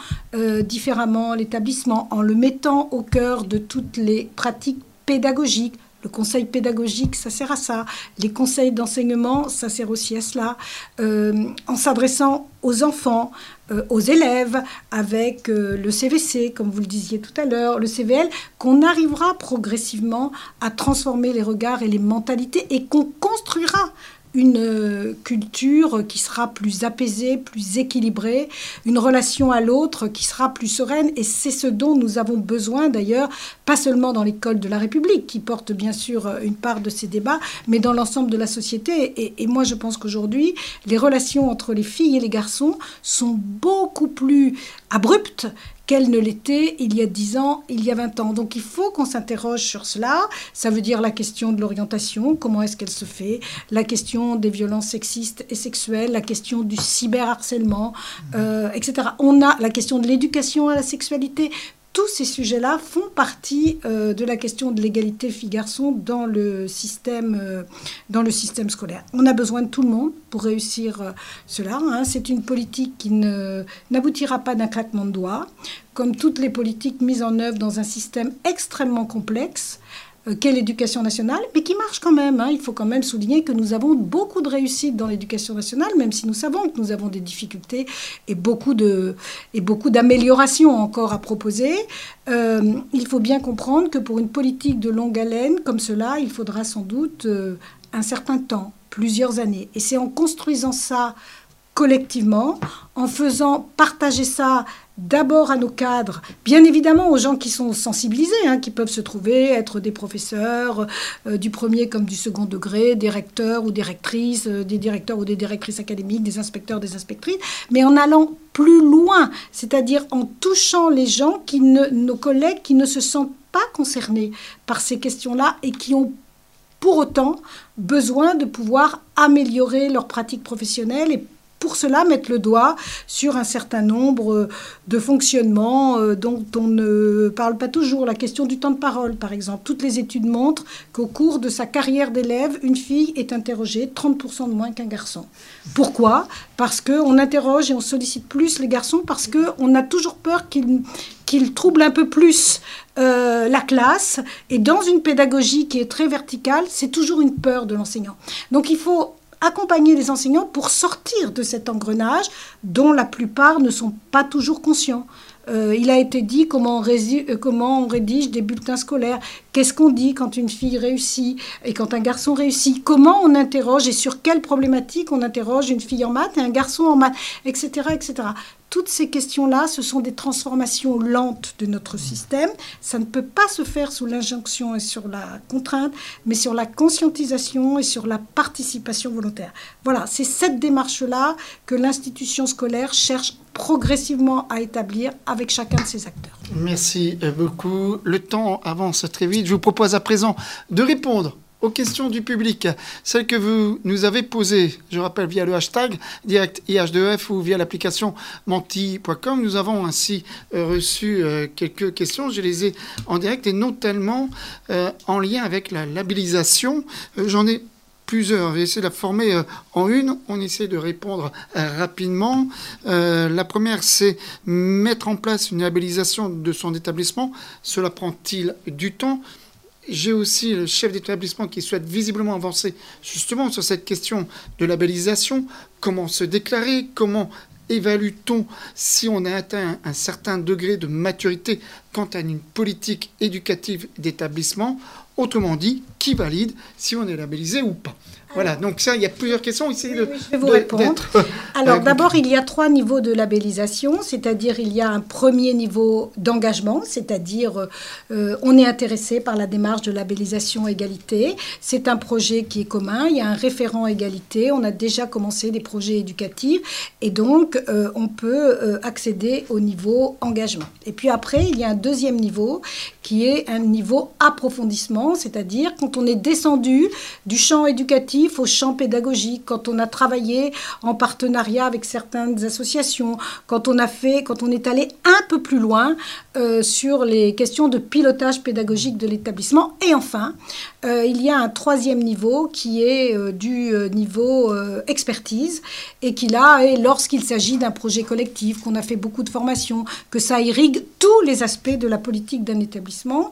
différemment l'établissement, en le mettant au cœur de toutes les pratiques pédagogiques, le conseil pédagogique, ça sert à ça. Les conseils d'enseignement, ça sert aussi à cela. Euh, en s'adressant aux enfants, euh, aux élèves, avec euh, le CVC, comme vous le disiez tout à l'heure, le CVL, qu'on arrivera progressivement à transformer les regards et les mentalités et qu'on construira une euh, culture qui sera plus apaisée, plus équilibrée, une relation à l'autre qui sera plus sereine. Et c'est ce dont nous avons besoin d'ailleurs, pas seulement dans l'école de la République, qui porte bien sûr euh, une part de ces débats, mais dans l'ensemble de la société. Et, et moi, je pense qu'aujourd'hui, les relations entre les filles et les garçons sont beaucoup plus abruptes qu'elle ne l'était il y a 10 ans, il y a 20 ans. Donc il faut qu'on s'interroge sur cela. Ça veut dire la question de l'orientation, comment est-ce qu'elle se fait, la question des violences sexistes et sexuelles, la question du cyberharcèlement, euh, etc. On a la question de l'éducation à la sexualité tous ces sujets-là font partie euh, de la question de l'égalité filles-garçons dans, le système, euh, dans le système scolaire. On a besoin de tout le monde pour réussir euh, cela. Hein. C'est une politique qui n'aboutira pas d'un claquement de doigts, comme toutes les politiques mises en œuvre dans un système extrêmement complexe. Euh, qu'est l'éducation nationale, mais qui marche quand même. Hein. Il faut quand même souligner que nous avons beaucoup de réussite dans l'éducation nationale, même si nous savons que nous avons des difficultés et beaucoup, d'améliorations encore à proposer. Euh, il faut bien comprendre que pour une politique de longue haleine comme cela, il faudra sans doute euh, un certain temps, plusieurs années. Et c'est en construisant ça collectivement, en faisant partager ça d'abord à nos cadres, bien évidemment aux gens qui sont sensibilisés, hein, qui peuvent se trouver être des professeurs euh, du premier comme du second degré, des recteurs ou des rectrices, euh, des directeurs ou des directrices académiques, des inspecteurs, des inspectrices, mais en allant plus loin, c'est-à-dire en touchant les gens, qui ne, nos collègues qui ne se sentent pas concernés par ces questions-là et qui ont pour autant besoin de pouvoir améliorer leurs pratiques professionnelles et pour cela mettre le doigt sur un certain nombre euh, de fonctionnements euh, dont on ne parle pas toujours. La question du temps de parole, par exemple. Toutes les études montrent qu'au cours de sa carrière d'élève, une fille est interrogée 30% de moins qu'un garçon. Pourquoi? Parce qu'on interroge et on sollicite plus les garçons parce qu'on a toujours peur qu'ils troublent un peu plus euh, la classe. Et dans une pédagogie qui est très verticale, c'est toujours une peur de l'enseignant. Donc il faut accompagner les enseignants pour sortir de cet engrenage dont la plupart ne sont pas toujours conscients. Euh, il a été dit comment on, euh, comment on rédige des bulletins scolaires, qu'est-ce qu'on dit quand une fille réussit et quand un garçon réussit, comment on interroge et sur quelle problématique on interroge une fille en maths et un garçon en maths, etc. etc toutes ces questions-là, ce sont des transformations lentes de notre système. Ça ne peut pas se faire sous l'injonction et sur la contrainte, mais sur la conscientisation et sur la participation volontaire. Voilà, c'est cette démarche-là que l'institution scolaire cherche progressivement à établir avec chacun de ses acteurs. Merci beaucoup. Le temps avance très vite. Je vous propose à présent de répondre aux questions du public, celles que vous nous avez posées, je rappelle via le hashtag direct IH2F ou via l'application menti.com. Nous avons ainsi euh, reçu euh, quelques questions, je les ai en direct et notamment euh, en lien avec la labellisation. J'en ai plusieurs. Je vais essayer de la former en une. On essaie de répondre rapidement. la première, c'est mettre en place une labellisation de son établissement. Cela prend-il du temps? J'ai aussi le chef d'établissement qui souhaite visiblement avancer justement sur cette question de labellisation. Comment se déclarer? Comment évalue-t-on si on a atteint un certain degré de maturité quant à une politique éducative d'établissement? Autrement dit, qui valide si on est labellisé ou pas voilà, donc ça, il y a plusieurs questions. Essayez de, je vais vous répondre. Alors, d'abord, il y a trois niveaux de labellisation, c'est-à-dire il y a un premier niveau d'engagement, c'est-à-dire euh, on est intéressé par la démarche de labellisation égalité. C'est un projet qui est commun, il y a un référent égalité, on a déjà commencé des projets éducatifs et donc euh, on peut euh, accéder au niveau engagement. Et puis après, il y a un deuxième niveau qui est un niveau approfondissement, c'est-à-dire quand on est descendu du champ éducatif au champ pédagogique, quand on a travaillé en partenariat avec certaines associations, quand on a fait, quand on est allé un peu plus loin euh, sur les questions de pilotage pédagogique de l'établissement. Et enfin, euh, il y a un troisième niveau qui est euh, du niveau expertise et qui là est lorsqu'il s'agit d'un projet collectif, qu'on a fait beaucoup de formations, que ça irrigue tous les aspects de la politique d'un établissement.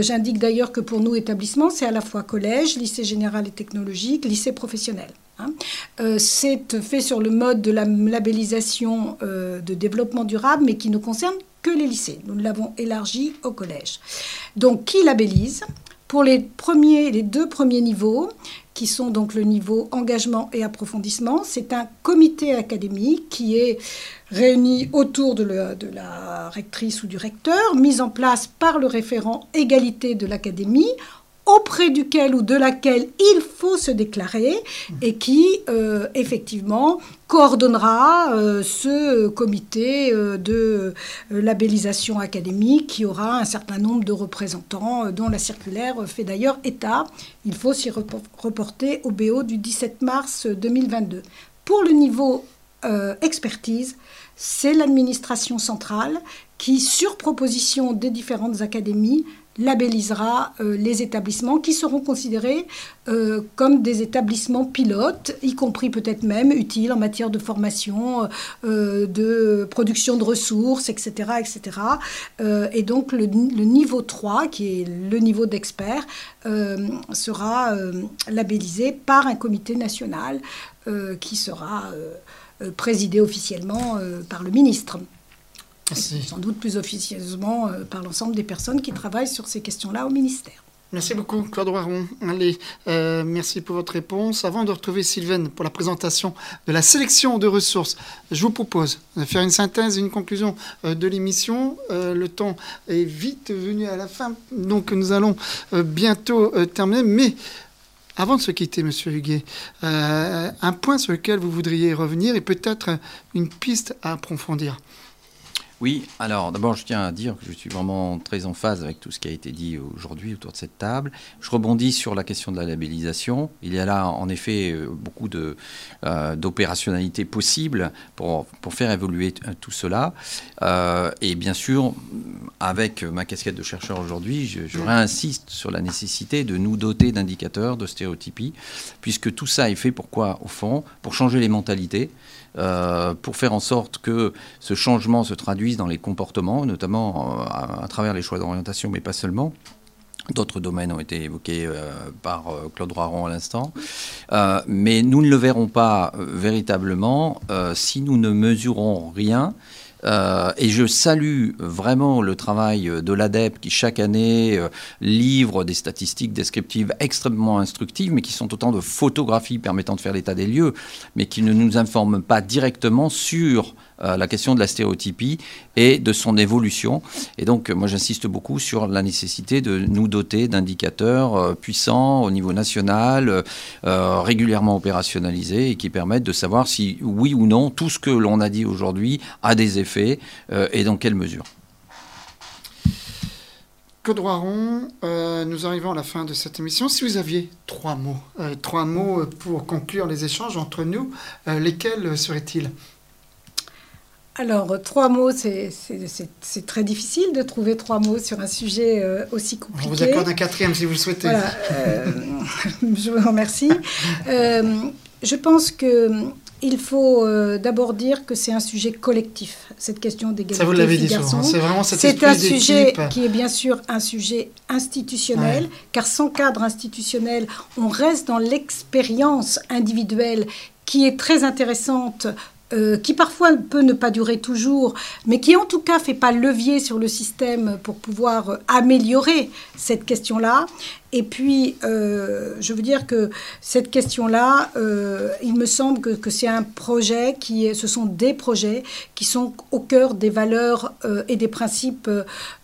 J'indique d'ailleurs que pour nous, établissement, c'est à la fois collège, lycée général et technologique, lycée professionnel. Hein. Euh, c'est fait sur le mode de la labellisation euh, de développement durable, mais qui ne concerne que les lycées. Nous l'avons élargi au collège. Donc, qui labellise? Pour les, premiers, les deux premiers niveaux, qui sont donc le niveau engagement et approfondissement, c'est un comité académique qui est réuni autour de, de, la rectrice ou du recteur, mis en place par le référent égalité de l'académie auprès duquel ou de laquelle il faut se déclarer et qui, euh, effectivement, coordonnera euh, ce comité euh, de labellisation académique qui aura un certain nombre de représentants dont la circulaire fait d'ailleurs état. Il faut s'y reporter au BO du 17 mars 2022. Pour le niveau expertise, c'est l'administration centrale qui, sur proposition des différentes académies, labellisera euh, les établissements qui seront considérés euh, comme des établissements pilotes, y compris peut-être même utiles en matière de formation, euh, de production de ressources, etc. etc. et donc le, niveau 3, qui est le niveau d'expert, sera labellisé par un comité national qui sera présidé officiellement par le ministre. Sans doute plus officieusement euh, par l'ensemble des personnes qui travaillent sur ces questions-là au ministère. Merci beaucoup, Claude Waron. Allez, euh, merci pour votre réponse. Avant de retrouver Sylvaine pour la présentation de la sélection de ressources, je vous propose de faire une synthèse, une conclusion euh, de l'émission. le temps est vite venu à la fin, donc nous allons bientôt terminer. Mais avant de se quitter, Monsieur Huguet, un point sur lequel vous voudriez revenir et peut-être une piste à approfondir. Oui, alors d'abord je tiens à dire que je suis vraiment très en phase avec tout ce qui a été dit aujourd'hui autour de cette table. Je rebondis sur la question de la labellisation. Il y a là en effet euh, beaucoup euh, d'opérationnalité possible pour, pour faire évoluer tout cela. Euh, et bien sûr, avec ma casquette de chercheur aujourd'hui, je, je, réinsiste sur la nécessité de nous doter d'indicateurs, de stéréotypies, puisque tout ça est fait pour quoi? Au fond Pour changer les mentalités. Euh, pour faire en sorte que ce changement se traduise dans les comportements, notamment euh, à, travers les choix d'orientation, mais pas seulement. D'autres domaines ont été évoqués euh, par Claude Raron à l'instant. mais nous ne le verrons pas véritablement si nous ne mesurons rien euh, et je salue vraiment le travail de l'ADEP qui chaque année euh, livre des statistiques descriptives extrêmement instructives, mais qui sont autant de photographies permettant de faire l'état des lieux, mais qui ne nous informent pas directement sur euh, la question de la stéréotypie et de son évolution. Et donc, moi, j'insiste beaucoup sur la nécessité de nous doter d'indicateurs euh, puissants au niveau national, euh, régulièrement opérationnalisés et qui permettent de savoir si, oui ou non, tout ce que l'on a dit aujourd'hui a des effets et dans quelle mesure. Claude Roiron, nous arrivons à la fin de cette émission. Si vous aviez trois mots, trois mots pour conclure les échanges entre nous, lesquels seraient-ils? Alors, trois mots, c'est très difficile de trouver trois mots sur un sujet euh, aussi compliqué. On vous accorde un quatrième si vous le souhaitez. Euh, je vous remercie. Euh, je pense qu'il faut d'abord dire que c'est un sujet collectif, cette question d'égalité. Ça, vous l'avez dit souvent. C'est vraiment cet C'est un sujet qui est bien sûr un sujet institutionnel, car sans cadre institutionnel, on reste dans l'expérience individuelle qui est très intéressante euh, qui parfois peut ne pas durer toujours, mais qui en tout cas fait pas levier sur le système pour pouvoir améliorer cette question-là. Et puis, euh, je veux dire que cette question-là, euh, il me semble que, c'est un projet qui, est, ce sont des projets qui sont au cœur des valeurs et des principes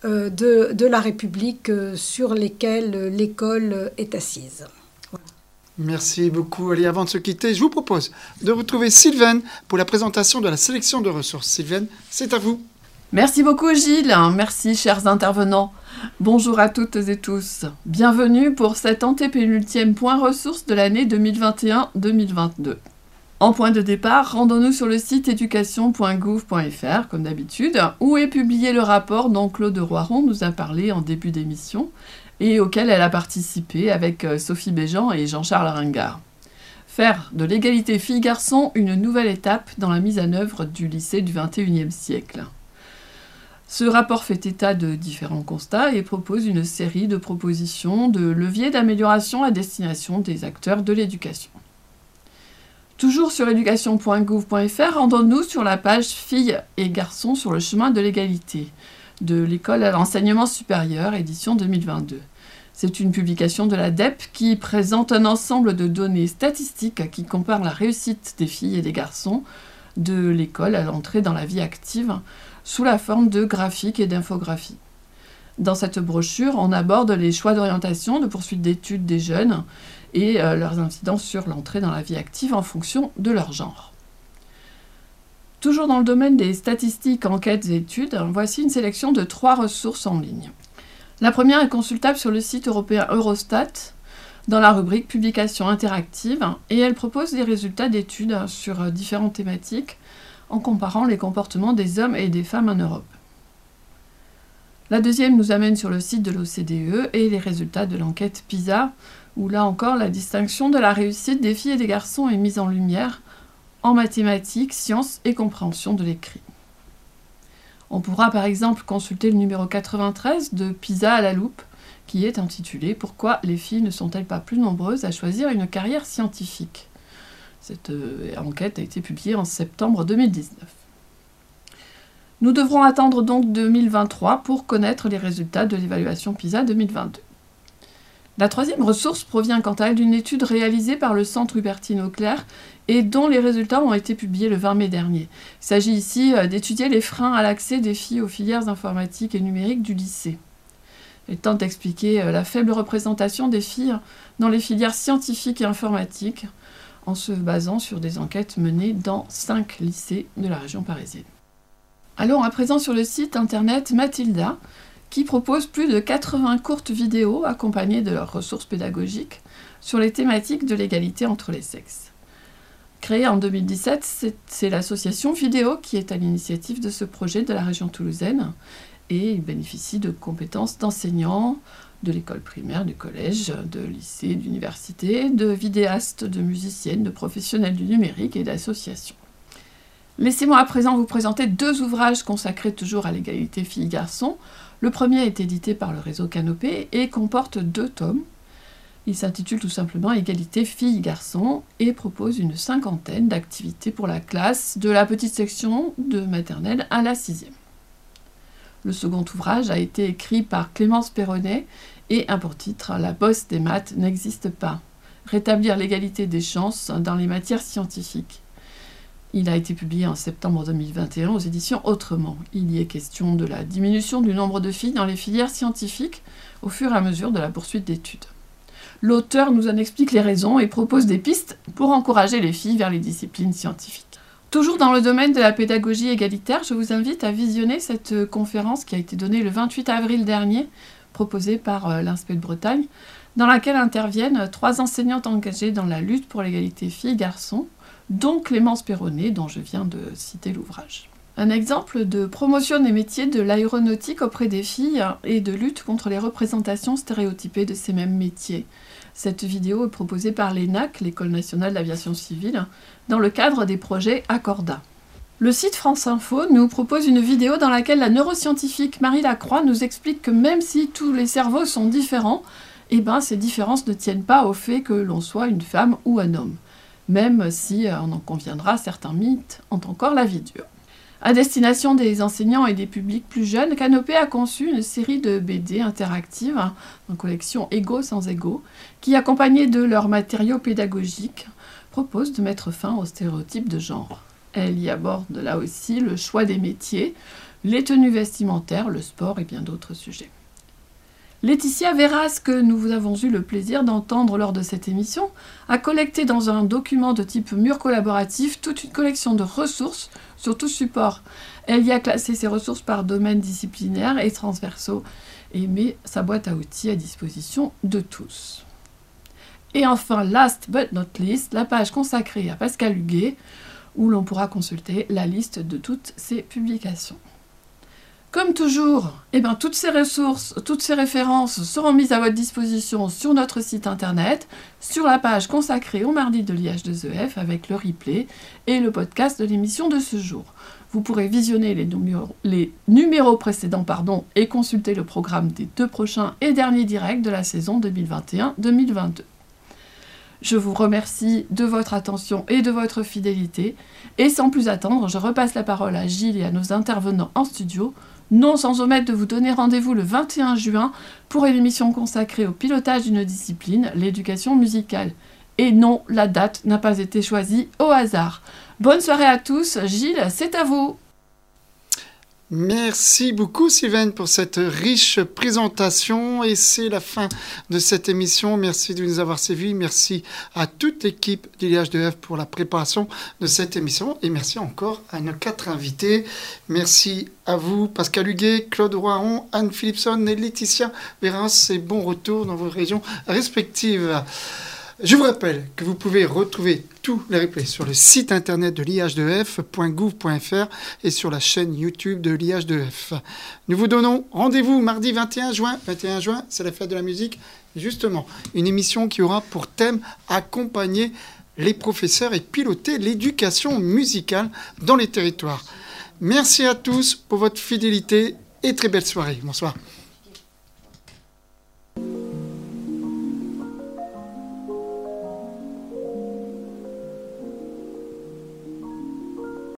de, de, la République sur lesquels l'école est assise. Merci beaucoup, Ali. Avant de se quitter, je vous propose de retrouver Sylvaine pour la présentation de la sélection de ressources. Sylvaine, c'est à vous. Merci beaucoup, Gilles. Merci, chers intervenants. Bonjour à toutes et tous. Bienvenue pour cet antépénultième point ressources de l'année 2021-2022. En point de départ, rendons-nous sur le site éducation.gouv.fr, comme d'habitude, où est publié le rapport dont Claude Roiron nous a parlé en début d'émission, et auquel elle a participé avec euh, Sophie Béjean et Jean-Charles Ringard. Faire de l'égalité filles-garçons une nouvelle étape dans la mise en œuvre du lycée du XXIe siècle. Ce rapport fait état de différents constats et propose une série de propositions de leviers d'amélioration à destination des acteurs de l'éducation. Toujours sur éducation.gouv.fr, rendons-nous sur la page Filles et garçons sur le chemin de l'égalité de l'école à l'enseignement supérieur, édition 2022. C'est une publication de la DEP qui présente un ensemble de données statistiques qui comparent la réussite des filles et des garçons de l'école à l'entrée dans la vie active sous la forme de graphiques et d'infographies. Dans cette brochure, on aborde les choix d'orientation, de poursuite d'études des jeunes et euh, leurs incidences sur l'entrée dans la vie active en fonction de leur genre. Toujours dans le domaine des statistiques, enquêtes et études, voici une sélection de trois ressources en ligne. La première est consultable sur le site européen Eurostat dans la rubrique Publications interactives et elle propose des résultats d'études sur différentes thématiques en comparant les comportements des hommes et des femmes en Europe. La deuxième nous amène sur le site de l'OCDE et les résultats de l'enquête PISA, où là encore la distinction de la réussite des filles et des garçons est mise en lumière en mathématiques, sciences et compréhension de l'écrit. On pourra par exemple consulter le numéro 93 de PISA à la loupe, qui est intitulé Pourquoi les filles ne sont-elles pas plus nombreuses à choisir une carrière scientifique? Cette euh, enquête a été publiée en septembre 2019. Nous devrons attendre donc 2023 pour connaître les résultats de l'évaluation PISA 2022. La troisième ressource provient quant à elle d'une étude réalisée par le Centre Hubertine Auclair et dont les résultats ont été publiés le 20 mai dernier. Il s'agit ici euh, d'étudier les freins à l'accès des filles aux filières informatiques et numériques du lycée. Il tente d'expliquer euh, la faible représentation des filles dans les filières scientifiques et informatiques en se basant sur des enquêtes menées dans cinq lycées de la région parisienne. Allons à présent sur le site internet Mathilda, qui propose plus de 80 courtes vidéos accompagnées de leurs ressources pédagogiques sur les thématiques de l'égalité entre les sexes. Créée en 2017, c'est l'association Vidéo qui est à l'initiative de ce projet de la région toulousaine et il bénéficie de compétences d'enseignants de l'école primaire, du collège, de lycée, d'université, de vidéastes, de musiciennes, de professionnels du numérique et d'associations. Laissez-moi à présent vous présenter deux ouvrages consacrés toujours à l'égalité filles-garçons le premier est édité par le réseau Canopé et comporte deux tomes. Il s'intitule tout simplement Égalité filles-garçons et propose une cinquantaine d'activités pour la classe de la petite section de maternelle à la sixième. Le second ouvrage a été écrit par Clémence Perronnet et a pour titre La bosse des maths n'existe pas. Rétablir l'égalité des chances dans les matières scientifiques. Il a été publié en septembre 2021 aux éditions Autrement. Il y est question de la diminution du nombre de filles dans les filières scientifiques au fur et à mesure de la poursuite d'études. L'auteur nous en explique les raisons et propose des pistes pour encourager les filles vers les disciplines scientifiques. Toujours dans le domaine de la pédagogie égalitaire, je vous invite à visionner cette conférence qui a été donnée le 28 avril dernier, proposée par euh, l'INSPE de Bretagne, dans laquelle interviennent trois enseignantes engagées dans la lutte pour l'égalité filles-garçons dont Clémence Perronnet, dont je viens de citer l'ouvrage. Un exemple de promotion des métiers de l'aéronautique auprès des filles et de lutte contre les représentations stéréotypées de ces mêmes métiers. Cette vidéo est proposée par l'ENAC, l'École nationale d'aviation civile, dans le cadre des projets Accorda. Le site France Info nous propose une vidéo dans laquelle la neuroscientifique Marie Lacroix nous explique que même si tous les cerveaux sont différents, eh ben, ces différences ne tiennent pas au fait que l'on soit une femme ou un homme. Même si, on en conviendra, certains mythes ont encore la vie dure. À destination des enseignants et des publics plus jeunes, Canopé a conçu une série de BD interactives, en collection Égaux sans égaux, qui, accompagnés de leurs matériaux pédagogiques, propose de mettre fin aux stéréotypes de genre. Elle y aborde là aussi le choix des métiers, les tenues vestimentaires, le sport et bien d'autres sujets. Laetitia Verras, que nous avons eu le plaisir d'entendre lors de cette émission, a collecté dans un document de type mur collaboratif toute une collection de ressources sur tout support. Elle y a classé ses ressources par domaines disciplinaires et transversaux et met sa boîte à outils à disposition de tous. Et enfin, last but not least, la page consacrée à Pascal Huguet, où l'on pourra consulter la liste de toutes ses publications. Comme toujours, eh ben, toutes ces ressources, toutes ces références seront mises à votre disposition sur notre site internet, sur la page consacrée au mardi de l'IH2EF e avec le replay et le podcast de l'émission de ce jour. Vous pourrez visionner les numéros, les numéros précédents pardon, et consulter le programme des deux prochains et derniers directs de la saison 2021-2022. Je vous remercie de votre attention et de votre fidélité. Et sans plus attendre, je repasse la parole à Gilles et à nos intervenants en studio non sans omettre de vous donner rendez-vous le 21 juin pour une émission consacrée au pilotage d'une discipline, l'éducation musicale. Et non, la date n'a pas été choisie au hasard. Bonne soirée à tous, Gilles, c'est à vous. Merci beaucoup Sylvain pour cette riche présentation et c'est la fin de cette émission. Merci de nous avoir suivis. Merci à toute l'équipe d'IH2F pour la préparation de cette émission et merci encore à nos quatre invités. Merci à vous Pascal Huguet, Claude Roiron, Anne Philipson et Laetitia Vérance et bon retour dans vos régions respectives. Je vous rappelle que vous pouvez retrouver les replays sur le site internet de l'IH2F.gouv.fr et sur la chaîne YouTube de l'IH2F. Nous vous donnons rendez-vous mardi 21 juin. 21 juin, c'est la fête de la musique. Justement, une émission qui aura pour thème accompagner les professeurs et piloter l'éducation musicale dans les territoires. Merci à tous pour votre fidélité et très belle soirée. Bonsoir.